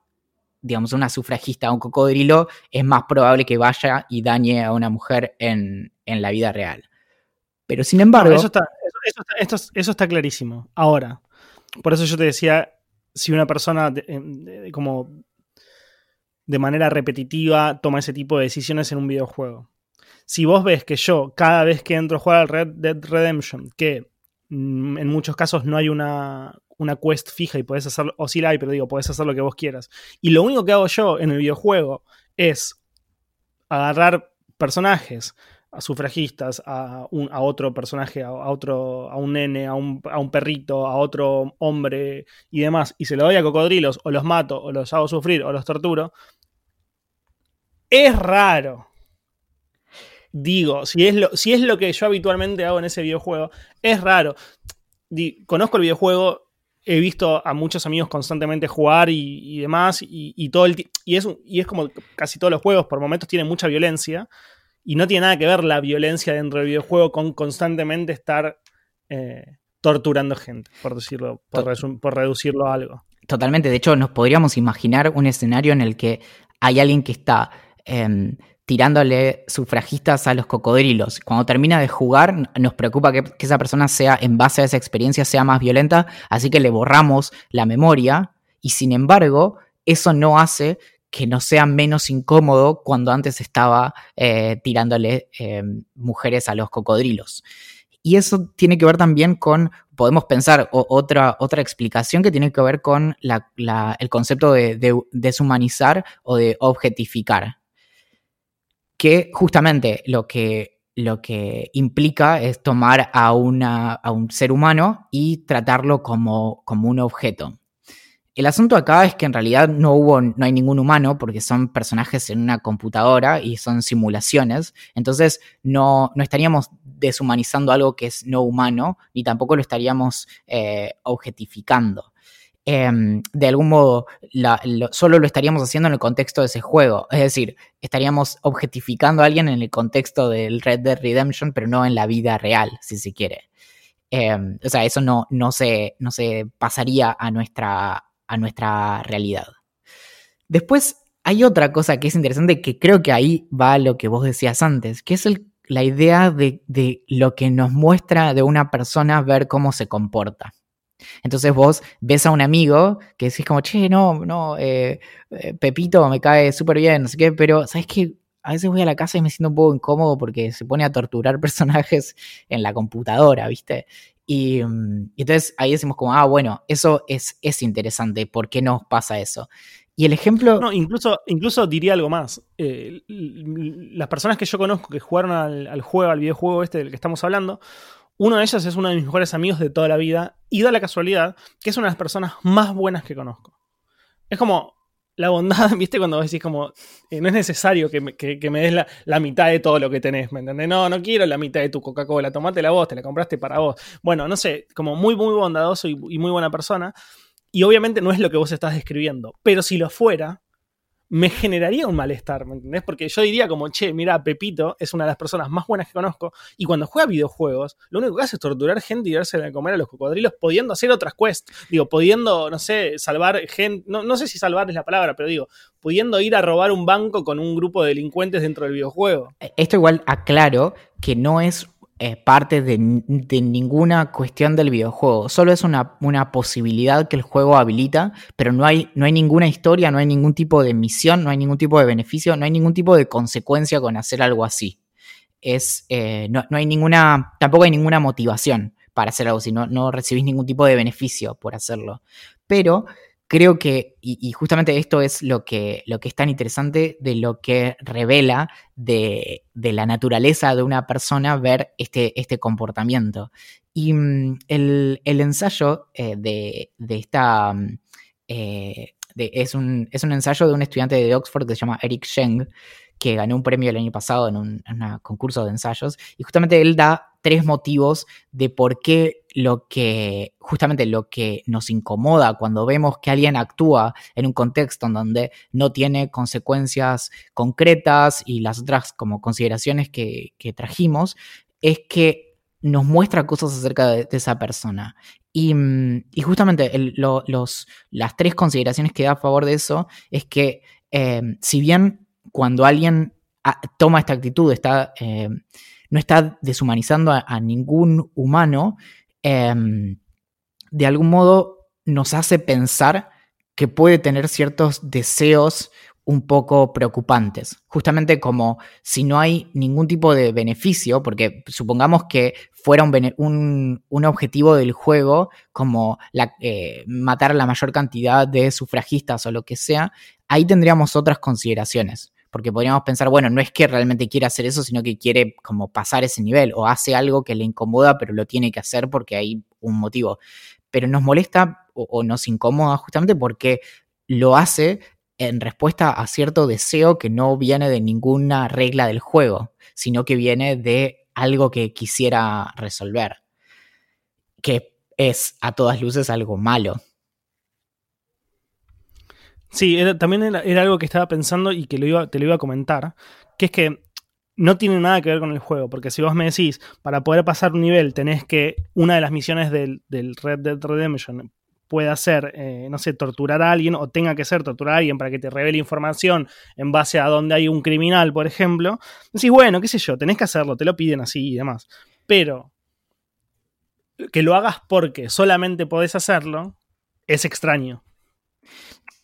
digamos, una sufragista a un cocodrilo es más probable que vaya y dañe a una mujer en, en la vida real. Pero sin embargo... eso, está, eso, está, clarísimo. Ahora, por eso yo te decía, si una persona como de manera repetitiva toma ese tipo de decisiones en un videojuego. Si vos ves que yo, cada vez que entro a jugar al Red Dead Redemption, que mm, en muchos casos no hay una, una quest fija y puedes hacerlo, o sí la hay, pero digo, puedes hacer lo que vos quieras. Y lo único que hago yo en el videojuego es agarrar personajes, a sufragistas, a, un, a otro personaje, a, otro, a un nene, a un, a un, perrito, a otro hombre y demás, y se lo doy a cocodrilos, o los mato, o los hago sufrir, o los torturo, es raro. Digo, si es lo, si es lo que yo habitualmente hago en ese videojuego, es raro. conozco el videojuego, he visto a muchos amigos constantemente jugar y, demás, y, todo el y es, y es como casi todos los juegos, por momentos tienen mucha violencia, y no tiene nada que ver la violencia dentro del videojuego con constantemente estar eh, torturando gente, por decirlo, por, reducirlo a algo. Totalmente. De hecho, nos podríamos imaginar un escenario en el que hay alguien que está em, tirándole sufragistas a los cocodrilos. Cuando termina de jugar, nos preocupa que, esa persona sea, en base a esa experiencia, sea más violenta, así que le borramos la memoria y sin embargo, eso no hace que no sea menos incómodo cuando antes estaba eh, tirándole eh, mujeres a los cocodrilos. Y eso tiene que ver también con, podemos pensar otra, otra explicación que tiene que ver con el concepto de, deshumanizar o de objetificar. Que justamente lo que, lo que implica es tomar a, una, a un ser humano y tratarlo como, como un objeto. El asunto acá es que en realidad no hubo, no hay ningún humano porque son personajes en una computadora y son simulaciones. Entonces no, no estaríamos deshumanizando algo que es no humano, ni tampoco lo estaríamos eh, objetificando. Em, de algún modo, solo lo estaríamos haciendo en el contexto de ese juego. Es decir, estaríamos objetificando a alguien en el contexto del Red Dead Redemption, pero no en la vida real, si se quiere. Em, o sea, eso no, no, se, no se pasaría a nuestra, a nuestra realidad. Después hay otra cosa que es interesante que creo que ahí va lo que vos decías antes, que es la idea de, lo que nos muestra de una persona ver cómo se comporta. Entonces vos ves a un amigo que decís como, che, no, no, eh, eh, Pepito me cae súper bien, no sé qué, pero ¿sabes qué? A veces voy a la casa y me siento un poco incómodo porque se pone a torturar [laughs] personajes en la computadora, ¿viste? Mm, y, entonces ahí decimos como, ah, bueno, eso es, es interesante, ¿por qué nos pasa eso? Y el ejemplo... No, incluso, incluso diría algo más. Eh, las personas que yo conozco que jugaron al, juego, al videojuego este del que estamos hablando, uno de ellos es uno de mis mejores amigos de toda la vida y da la casualidad que es una de las personas más buenas que conozco. Es como, la bondad, [laughs] ¿viste? Cuando decís como, eh, no es necesario que me, des la, mitad de todo lo que tenés, ¿me entendés? No, no quiero la mitad de tu Coca-Cola, tomate la vos, te la compraste para vos. Bueno, no sé, como muy, muy bondadoso y muy buena persona. Y obviamente no es lo que vos estás describiendo, pero si lo fuera, me generaría un malestar, ¿me entendés? Porque yo diría como, che, mira, Pepito es una de las personas más buenas que conozco y cuando juega videojuegos, lo único que hace es torturar gente y darse a comer a los cocodrilos, pudiendo hacer otras quests, digo, pudiendo, no sé, salvar gente, no, no sé si salvar es la palabra, pero digo, pudiendo ir a robar un banco con un grupo de delincuentes dentro del videojuego. Esto igual aclaro que no es es parte de, ninguna cuestión del videojuego. Solo es una, posibilidad que el juego habilita, pero no hay, no hay ninguna historia, no hay ningún tipo de misión, no hay ningún tipo de beneficio, no hay ningún tipo de consecuencia con hacer algo así. Es, eh, no, hay ninguna, tampoco hay ninguna motivación para hacer algo así, no, no recibís ningún tipo de beneficio por hacerlo. Pero creo que, y, justamente esto es lo que, lo que es tan interesante de lo que revela de, la naturaleza de una persona ver este, este comportamiento. Y mm, el, ensayo eh, de, esta... Mm, eh, es, un, es un ensayo de un estudiante de Oxford que se llama Eric Sheng, que ganó un premio el año pasado en un, concurso de ensayos, y justamente él da tres motivos de por qué lo que, justamente lo que nos incomoda cuando vemos que alguien actúa en un contexto en donde no tiene consecuencias concretas y las otras como consideraciones que, trajimos, es que nos muestra cosas acerca de, esa persona. Y, justamente los, las tres consideraciones que da a favor de eso es que eh, si bien cuando alguien toma esta actitud, está, eh, no está deshumanizando a, ningún humano, em, de algún modo nos hace pensar que puede tener ciertos deseos un poco preocupantes. Justamente como si no hay ningún tipo de beneficio, porque supongamos que fuera un, objetivo del juego como eh, matar a la mayor cantidad de sufragistas o lo que sea, ahí tendríamos otras consideraciones porque podríamos pensar, bueno, no es que realmente quiera hacer eso, sino que quiere como pasar ese nivel o hace algo que le incomoda, pero lo tiene que hacer porque hay un motivo. Pero nos molesta o, nos incomoda justamente porque lo hace en respuesta a cierto deseo que no viene de ninguna regla del juego, sino que viene de algo que quisiera resolver, que es a todas luces algo malo. Sí, también era, algo que estaba pensando y que lo iba, te lo iba a comentar, que es que no tiene nada que ver con el juego, porque si vos me decís, para poder pasar un nivel tenés que una de las misiones del, Red Dead Redemption pueda ser, eh, no sé, torturar a alguien o tenga que ser torturar a alguien para que te revele información en base a donde hay un criminal, por ejemplo, decís, bueno, qué sé yo, tenés que hacerlo, te lo piden así y demás. Pero que lo hagas porque solamente podés hacerlo es extraño.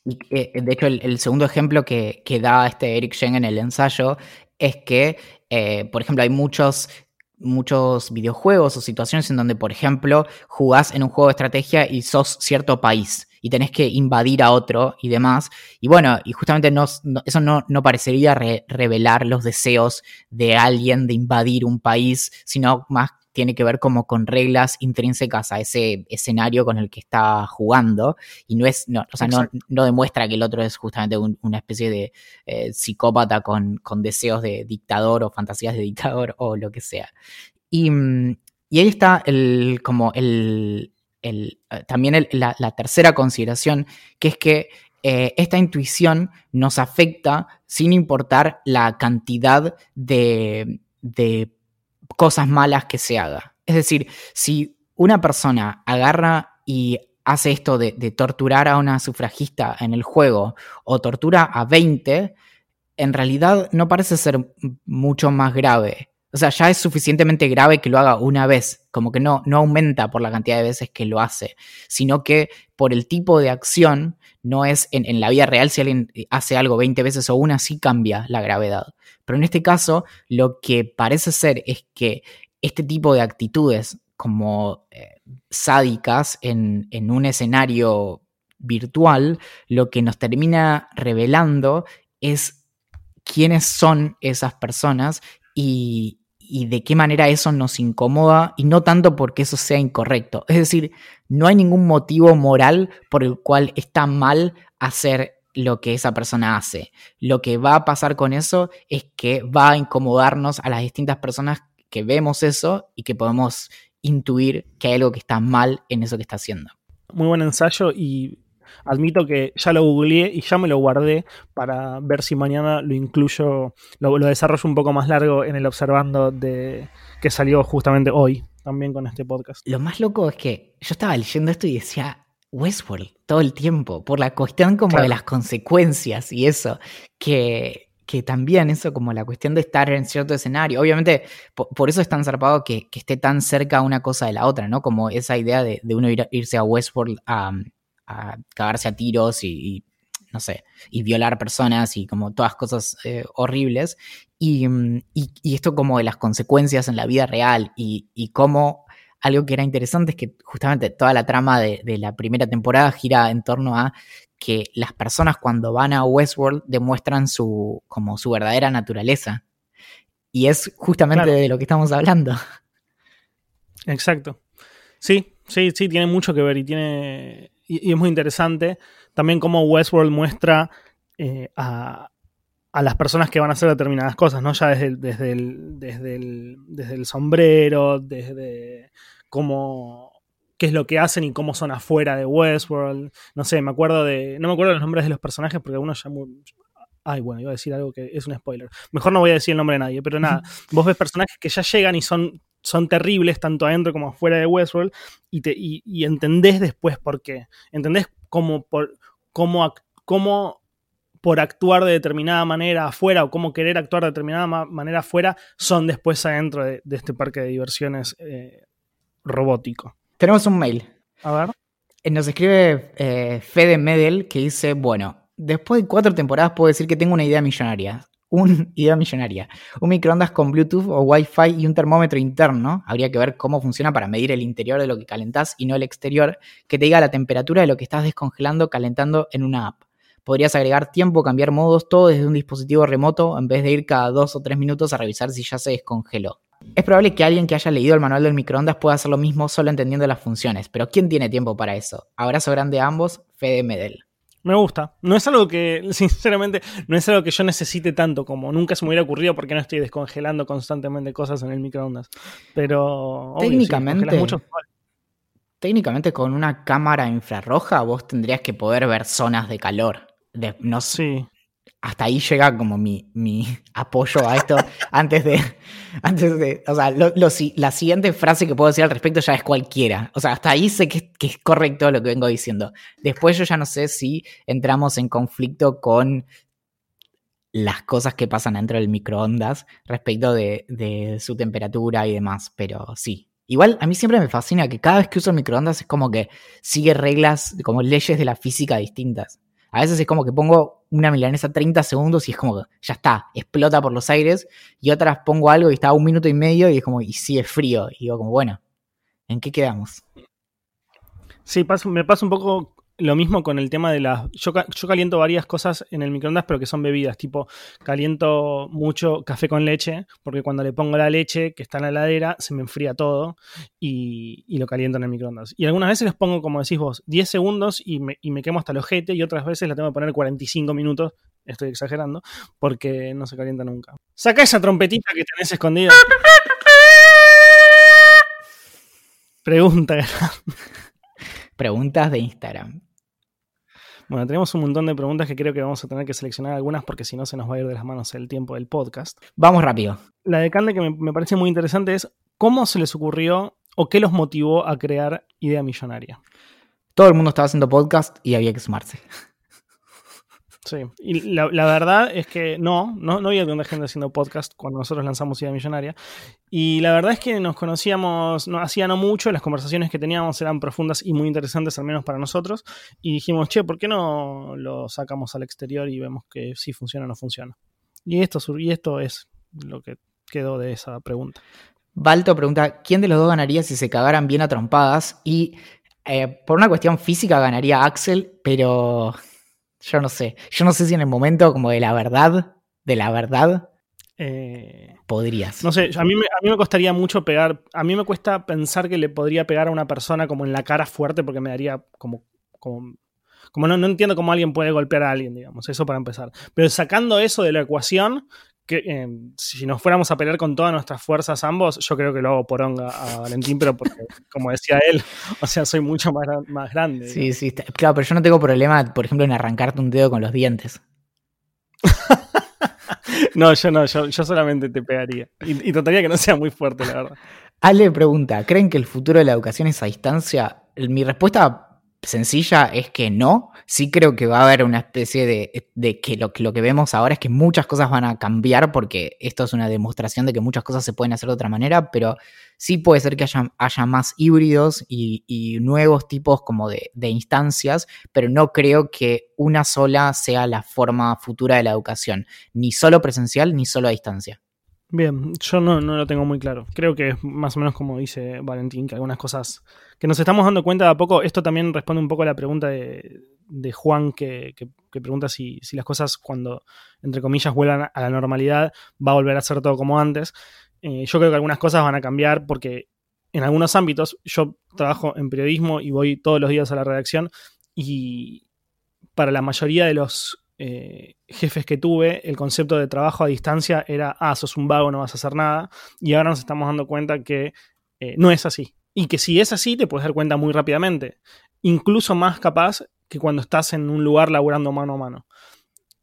Eh, de hecho, el, segundo ejemplo que, da este Eric Sheng en el ensayo es que, eh, por ejemplo, hay muchos, muchos videojuegos o situaciones en donde, por ejemplo, jugás en un juego de estrategia y sos cierto país y tenés que invadir a otro y demás. Y bueno, y justamente eso no, no parecería revelar los deseos de alguien de invadir un país, sino más tiene que ver como con reglas intrínsecas a ese escenario con el que está jugando y no es, no, o sea, no, demuestra que el otro es justamente una especie de eh, psicópata con, deseos de dictador o fantasías de dictador o lo que sea. Y, ahí está el, como el, el también la, tercera consideración, que es que eh, esta intuición nos afecta sin importar la cantidad de, de cosas malas que se haga. Es decir, si una persona agarra y hace esto de, torturar a una sufragista en el juego o tortura a 20, en realidad no parece ser mucho más grave. O sea, ya es suficientemente grave que lo haga una vez, como que no, no aumenta por la cantidad de veces que lo hace, sino que por el tipo de acción, no es en, en la vida real si alguien hace algo 20 veces o una, sí cambia la gravedad. Pero en este caso, lo que parece ser es que este tipo de actitudes como eh, sádicas en, un escenario virtual, lo que nos termina revelando es quiénes son esas personas y, y de qué manera eso nos incomoda y no tanto porque eso sea incorrecto. Es decir, no hay ningún motivo moral por el cual está mal hacer lo que esa persona hace. Lo que va a pasar con eso es que va a incomodarnos a las distintas personas que vemos eso y que podemos intuir que hay algo que está mal en eso que está haciendo. Muy buen ensayo y admito que ya lo googleé y ya me lo guardé para ver si mañana lo incluyo, lo, desarrollo un poco más largo en el observando de que salió justamente hoy también con este podcast. Lo más loco es que yo estaba leyendo esto y decía, Westworld todo el tiempo, por la cuestión como de las consecuencias y eso, que, que, también eso como la cuestión de estar en cierto escenario, obviamente por, eso es tan zarpado que, que, esté tan cerca una cosa de la otra, ¿no? Como esa idea de, uno irse a Westworld a, a, cagarse a tiros y, no sé, y violar personas y como todas cosas eh, horribles, y, y, esto como de las consecuencias en la vida real y, y cómo algo que era interesante es que justamente toda la trama de, la primera temporada gira en torno a que las personas cuando van a Westworld demuestran su, como su verdadera naturaleza. Y es justamente de lo que estamos hablando. Exacto. Sí, sí, sí, tiene mucho que ver y tiene. Y, es muy interesante también cómo Westworld muestra eh, a, a las personas que van a hacer determinadas cosas, ¿no? Ya desde el, desde el, desde el, desde el sombrero, desde cómo qué es lo que hacen y cómo son afuera de Westworld. No sé, me acuerdo de. No me acuerdo los nombres de los personajes porque algunos ya muy. Ay, bueno, iba a decir algo que es un spoiler. Mejor no voy a decir el nombre de nadie, pero nada. [laughs] Vos ves personajes que ya llegan y son, son terribles, tanto adentro como afuera de Westworld, y, te, y, entendés después por qué. Entendés cómo, por, cómo, cómo por actuar de determinada manera afuera o cómo querer actuar de determinada manera afuera son después adentro de, este parque de diversiones eh, robótico. Tenemos un mail. A ver. Eh, nos escribe eh, Fede Medel que dice, bueno, después de cuatro temporadas puedo decir que tengo una idea millonaria. [laughs] Una idea millonaria. Un microondas con Bluetooth o Wi-Fi y un termómetro interno. Habría que ver cómo funciona para medir el interior de lo que calentás y no el exterior, que te diga la temperatura de lo que estás descongelando calentando en una app. Podrías agregar tiempo, cambiar modos, todo desde un dispositivo remoto en vez de ir cada dos o tres minutos a revisar si ya se descongeló. Es probable que alguien que haya leído el manual del microondas pueda hacer lo mismo solo entendiendo las funciones, pero ¿quién tiene tiempo para eso? Abrazo grande a ambos, Fede Medel. Me gusta. No es algo que, [laughs] sinceramente, no es algo que yo necesite tanto como nunca se me hubiera ocurrido porque no estoy descongelando constantemente cosas en el microondas. Pero técnicamente, técnicamente con una cámara infrarroja vos tendrías que poder ver zonas de calor no sé. Hasta ahí llega como mi, apoyo a esto. [laughs] antes de. Antes de. O sea, la siguiente frase que puedo decir al respecto ya es cualquiera. O sea, hasta ahí sé que, es correcto lo que vengo diciendo. Después yo ya no sé si entramos en conflicto con las cosas que pasan dentro del microondas respecto de, de, su temperatura y demás, pero sí. Igual a mí siempre me fascina que cada vez que uso el microondas es como que sigue reglas, como leyes de la física distintas. A veces es como que pongo una milanesa 30 segundos y es como que ya está, explota por los aires. Y otras pongo algo y está un minuto y medio y es como, y sigue frío. Y digo como, bueno, ¿en qué quedamos? Sí, me pasa un poco lo mismo con el tema de las... Yo, yo, caliento varias cosas en el microondas, pero que son bebidas, tipo caliento mucho café con leche, porque cuando le pongo la leche que está en la heladera, se me enfría todo y, lo caliento en el microondas. Y algunas veces les pongo, como decís vos, 10 segundos y me, y me quemo hasta el ojete y otras veces la tengo que poner 45 minutos, estoy exagerando, porque no se calienta nunca. Saca esa trompetita que tenés escondida. Pregunta. preguntas de Instagram. Bueno, tenemos un montón de preguntas que creo que vamos a tener que seleccionar algunas porque si no se nos va a ir de las manos el tiempo del podcast. Vamos rápido. La de Cande que me, parece muy interesante es cómo se les ocurrió o qué los motivó a crear Idea Millonaria. Todo el mundo estaba haciendo podcast y había que sumarse. Sí, y la, verdad es que no, no, no había tanta gente haciendo podcast cuando nosotros lanzamos Idea Millonaria. Y la verdad es que nos conocíamos, no, hacía no mucho, las conversaciones que teníamos eran profundas y muy interesantes, al menos para nosotros. Y dijimos, che, ¿por qué no lo sacamos al exterior y vemos que si funciona o no funciona? Y esto, y esto es lo que quedó de esa pregunta. Balto pregunta, ¿quién de los dos ganaría si se cagaran bien a? Y eh, por una cuestión física ganaría Axel, pero yo no sé. Yo no sé si en el momento como de la verdad, de la verdad, eh, podrías. No sé, a mí, me, a mí me costaría mucho pegar. A mí me cuesta pensar que le podría pegar a una persona como en la cara fuerte porque me daría como. como como no, no entiendo cómo alguien puede golpear a alguien, digamos, eso para empezar. Pero sacando eso de la ecuación, que eh, si nos fuéramos a pelear con todas nuestras fuerzas ambos, yo creo que lo hago por onga a Valentín, pero porque, [laughs] como decía él, o sea, soy mucho más, más grande. Sí, sí, claro, pero yo no tengo problema, por ejemplo, en arrancarte un dedo con los dientes. [laughs] no, yo no, yo, solamente te pegaría. Y, y, trataría que no sea muy fuerte, la verdad. [laughs] Ale pregunta, ¿creen que el futuro de la educación es a distancia? Mi respuesta sencilla es que no. Sí creo que va a haber una especie de, que, lo, que vemos ahora es que muchas cosas van a cambiar porque esto es una demostración de que muchas cosas se pueden hacer de otra manera, pero sí puede ser que haya, más híbridos y, nuevos tipos como de, instancias, pero no creo que una sola sea la forma futura de la educación, ni solo presencial ni solo a distancia. Bien, yo no, no, lo tengo muy claro. Creo que es más o menos como dice Valentín, que algunas cosas que nos estamos dando cuenta de a poco, esto también responde un poco a la pregunta de, de Juan que, que, pregunta si, si, las cosas cuando, entre comillas, vuelvan a la normalidad, va a volver a ser todo como antes. Eh, yo creo que algunas cosas van a cambiar porque en algunos ámbitos, yo trabajo en periodismo y voy todos los días a la redacción y para la mayoría de los eh, jefes que tuve, el concepto de trabajo a distancia era, ah, sos un vago, no vas a hacer nada. Y ahora nos estamos dando cuenta que eh, no es así. Y que si es así, te puedes dar cuenta muy rápidamente. Incluso más capaz que cuando estás en un lugar laburando mano a mano.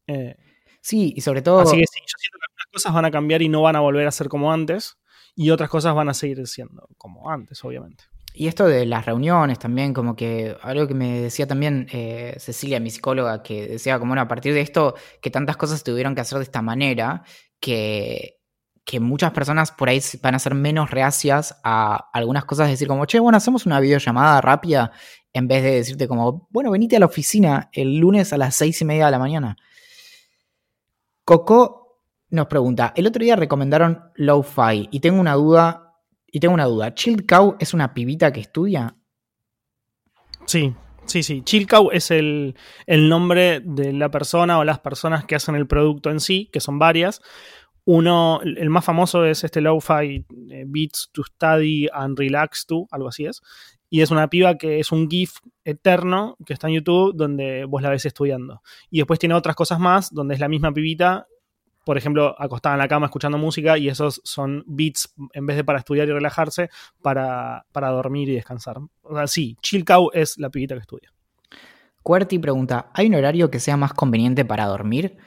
Eh, sí, y sobre todo... Así que sí, yo siento que algunas cosas van a cambiar y no van a volver a ser como antes. Y otras cosas van a seguir siendo como antes, obviamente. Y esto de las reuniones también, como que algo que me decía también eh, Cecilia, mi psicóloga, que decía como, bueno, a partir de esto, que tantas cosas tuvieron que hacer de esta manera, que, que muchas personas por ahí van a ser menos reacias a algunas cosas, decir como, che, bueno, hacemos una videollamada rápida, en vez de decirte como, bueno, venite a la oficina el lunes a las seis y media de la mañana. Coco nos pregunta, el otro día recomendaron Lo-Fi y tengo una duda y tengo una duda, ¿Chill Cow es una pibita que estudia? Sí, sí, sí. Chill Cow es el, nombre de la persona o las personas que hacen el producto en sí, que son varias. Uno, el más famoso es este Lo-Fi eh, Beats to Study and Relax to, algo así es. Y es una piba que es un GIF eterno que está en YouTube donde vos la ves estudiando. Y después tiene otras cosas más donde es la misma pibita por ejemplo, acostada en la cama escuchando música y esos son beats, en vez de para estudiar y relajarse, para, para dormir y descansar. O sea, sí, Chill Cow es la pibita que estudia. Cuerti pregunta, ¿hay un horario que sea más conveniente para dormir?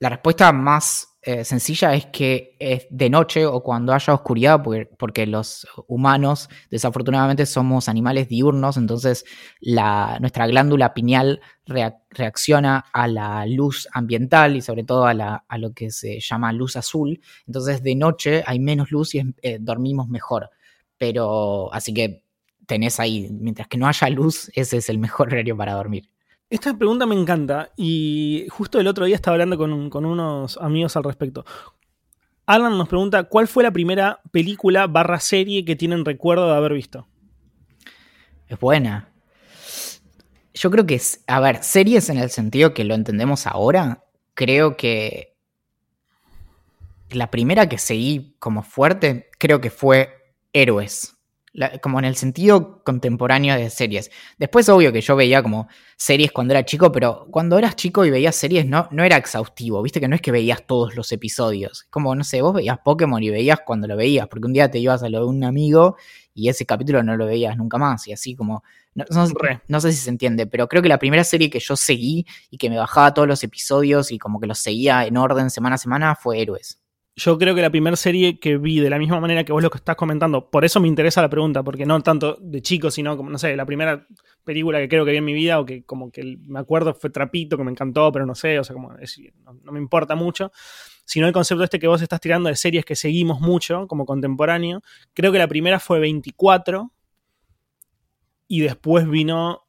La respuesta más eh, sencilla es que es de noche o cuando haya oscuridad, porque, los humanos desafortunadamente somos animales diurnos, entonces la, nuestra glándula pineal reacciona a la luz ambiental y sobre todo a, lo que se llama luz azul, entonces de noche hay menos luz y eh, dormimos mejor, pero así que tenés ahí, mientras que no haya luz, ese es el mejor [laughs] horario para dormir. Esta pregunta me encanta y justo el otro día estaba hablando con, unos amigos al respecto. Alan nos pregunta, ¿cuál fue la primera película barra serie que tienen recuerdo de haber visto? Es buena. Yo creo que, es, a ver, series en el sentido que lo entendemos ahora, creo que la primera que seguí como fuerte, creo que fue Héroes como en el sentido contemporáneo de series. Después, obvio que yo veía como series cuando era chico, pero cuando eras chico y veías series no, no era exhaustivo, viste que no es que veías todos los episodios. Como, no sé, vos veías Pokémon y veías cuando lo veías, porque un día te ibas a lo de un amigo y ese capítulo no lo veías nunca más, y así como. No, no sé si se entiende, pero creo que la primera serie que yo seguí y que me bajaba todos los episodios y como que los seguía en orden semana a semana fue Héroes yo creo que la primera serie que vi de la misma manera que vos lo que estás comentando, por eso me interesa la pregunta, porque no tanto de chico, sino como, no sé, la primera película que creo que vi en mi vida o que como que me acuerdo fue Trapito, que me encantó, pero no sé, o sea, como no, me importa mucho, sino el concepto este que vos estás tirando de series que seguimos mucho como contemporáneo. Creo que la primera fue 24 y después vino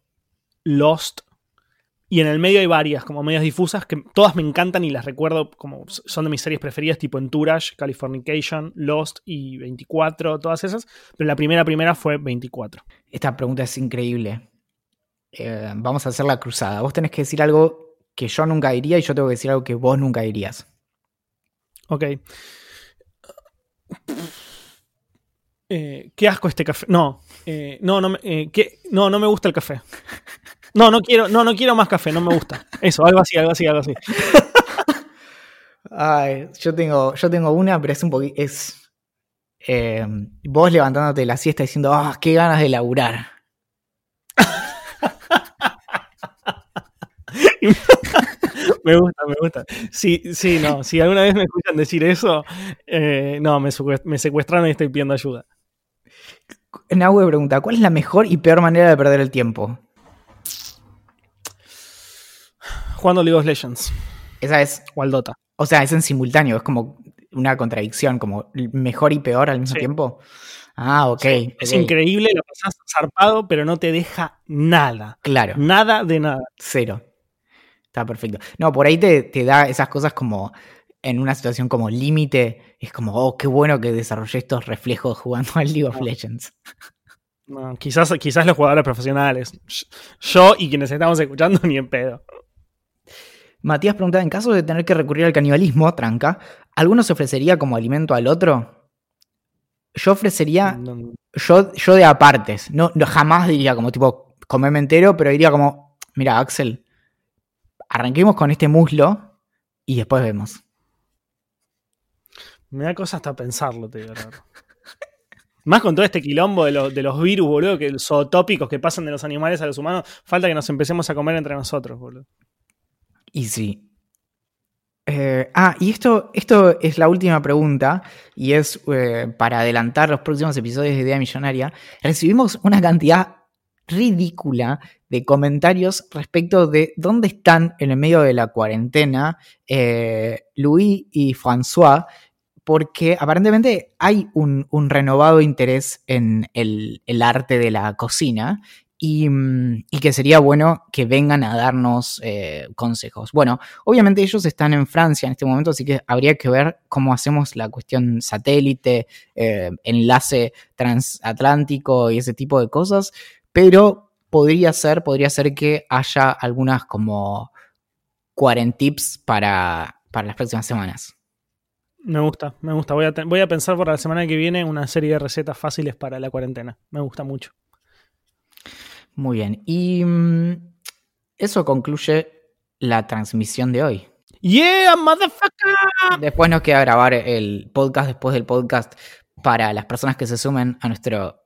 Lost y en el medio hay varias, como medias difusas, que todas me encantan y las recuerdo como son de mis series preferidas, tipo Entourage, Californication, Lost y 24, todas esas. Pero la primera, primera fue 24. Esta pregunta es increíble. Eh, vamos a hacer la cruzada. Vos tenés que decir algo que yo nunca diría y yo tengo que decir algo que vos nunca dirías. Ok. Eh, qué asco este café. No, eh, no, no, no, no me gusta el café. [laughs] No, no quiero, no, no quiero más café, no me gusta. Eso, algo así, algo así, algo así. [laughs] Ay, yo tengo, yo tengo una, pero es un poquito. Es. Eh, vos levantándote de la siesta diciendo, ah, qué ganas de laburar. [laughs] me gusta, me gusta. Sí, sí, no. Si alguna vez me escuchan decir eso, eh, no, me, me secuestraron y estoy pidiendo ayuda. Nahue pregunta: ¿Cuál es la mejor y peor manera de perder el tiempo? Jugando League of Legends. Esa es. O al Dota. O sea, es en simultáneo, es como una contradicción, como mejor y peor al mismo tiempo. Ah, ok. Es increíble, lo pasas zarpado, pero no te deja nada. Claro. Nada de nada. Cero. Está perfecto. No, por ahí te, da esas cosas como en una situación como límite, es como, oh, qué bueno que desarrollé estos reflejos jugando al League of Legends. No, quizás, quizás los jugadores profesionales. Yo y quienes estamos escuchando [laughs] ni en pedo. Matías pregunta, en caso de tener que recurrir al canibalismo, tranca, ¿alguno se ofrecería como alimento al otro? Yo ofrecería, yo, yo de apartes, no, jamás diría como tipo, comerme entero, pero diría como, mira Axel, arranquemos con este muslo y después vemos. Me da cosa hasta pensarlo, te digo. Más con todo este quilombo de, de, los virus, boludo, que zootópicos que pasan de los animales a los humanos, falta que nos empecemos a comer entre nosotros, boludo. Y sí. Eh, ah, y esto, esto es la última pregunta, y es eh, para adelantar los próximos episodios de Idea Millonaria. Recibimos una cantidad ridícula de comentarios respecto de dónde están en el medio de la cuarentena eh, Louis y François, porque aparentemente hay un, renovado interés en el, arte de la cocina mm, y, que sería bueno que vengan a darnos eh, consejos. Bueno, obviamente ellos están en Francia en este momento, así que habría que ver cómo hacemos la cuestión satélite, eh, enlace transatlántico y ese tipo de cosas, pero podría ser, podría ser que haya algunas como cuarentips para, para las próximas semanas. Me gusta, me gusta. Voy a, voy a pensar por la semana que viene una serie de recetas fáciles para la cuarentena. Me gusta mucho. Muy bien. Y mm, eso concluye la transmisión de hoy. Yeah, motherfucker. Después nos queda grabar el podcast después del podcast para las personas que se sumen a nuestro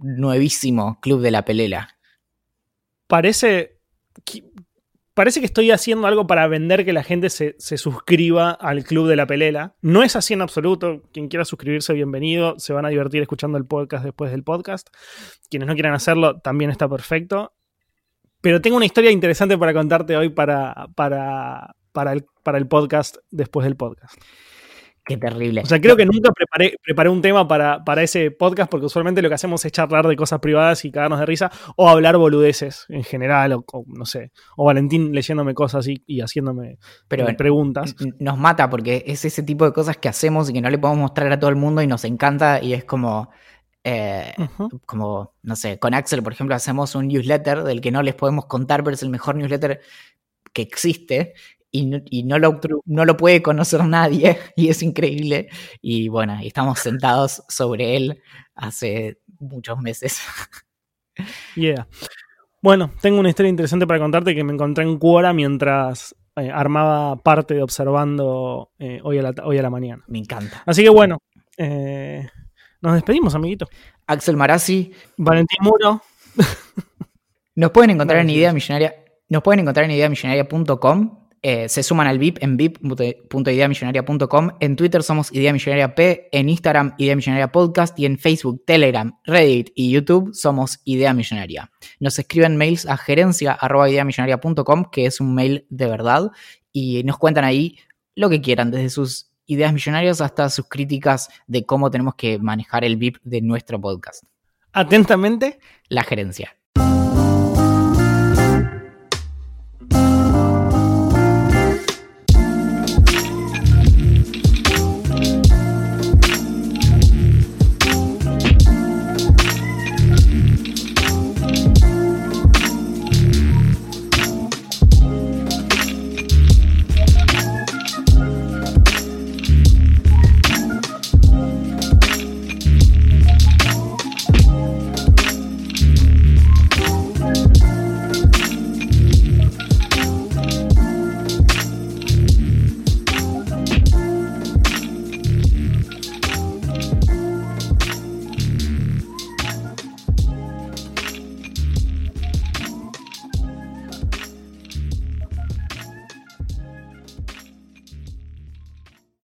nuevísimo club de la pelela. Parece parece que estoy haciendo algo para vender que la gente se, suscriba al club de la pelela. No es así en absoluto. Quien quiera suscribirse, bienvenido. Se van a divertir escuchando el podcast después del podcast. Quienes no quieran hacerlo, también está perfecto. Pero tengo una historia interesante para contarte hoy para, para, para, el, para el podcast después del podcast. Qué terrible. O sea, creo que nunca preparé, preparé un tema para, para, ese podcast porque usualmente lo que hacemos es charlar de cosas privadas y cagarnos de risa o hablar boludeces en general o, no sé, o Valentín leyéndome cosas y, haciéndome eh, preguntas. Nos mata porque es ese tipo de cosas que hacemos y que no le podemos mostrar a todo el mundo y nos encanta y es como... Eh, como, no sé, con Axel, por ejemplo, hacemos un newsletter del que no les podemos contar, pero es el mejor newsletter que existe y, no, lo, no lo puede conocer nadie [laughs] y es increíble. Y bueno, estamos sentados sobre él hace muchos meses. [laughs] Yeah. Bueno, tengo una historia interesante para contarte que me encontré en Quora mientras eh, armaba parte de observando eh, hoy, a la, hoy a la mañana. Me encanta. Así que bueno, eh, nos despedimos, amiguito. Axel Marazzi. Valentín Muro. [laughs] Nos pueden encontrar en Idea Millonaria. Nos pueden encontrar en ideamillonaria.com eh, se suman al VIP en vip.ideamillonaria.com. En Twitter somos Idea Millonaria P, en Instagram Idea Millonaria Podcast y en Facebook, Telegram, Reddit y YouTube somos Idea Millonaria. Nos escriben mails a gerencia.ideamillonaria.com, que es un mail de verdad, y nos cuentan ahí lo que quieran, desde sus ideas millonarias hasta sus críticas de cómo tenemos que manejar el VIP de nuestro podcast. Atentamente, la gerencia.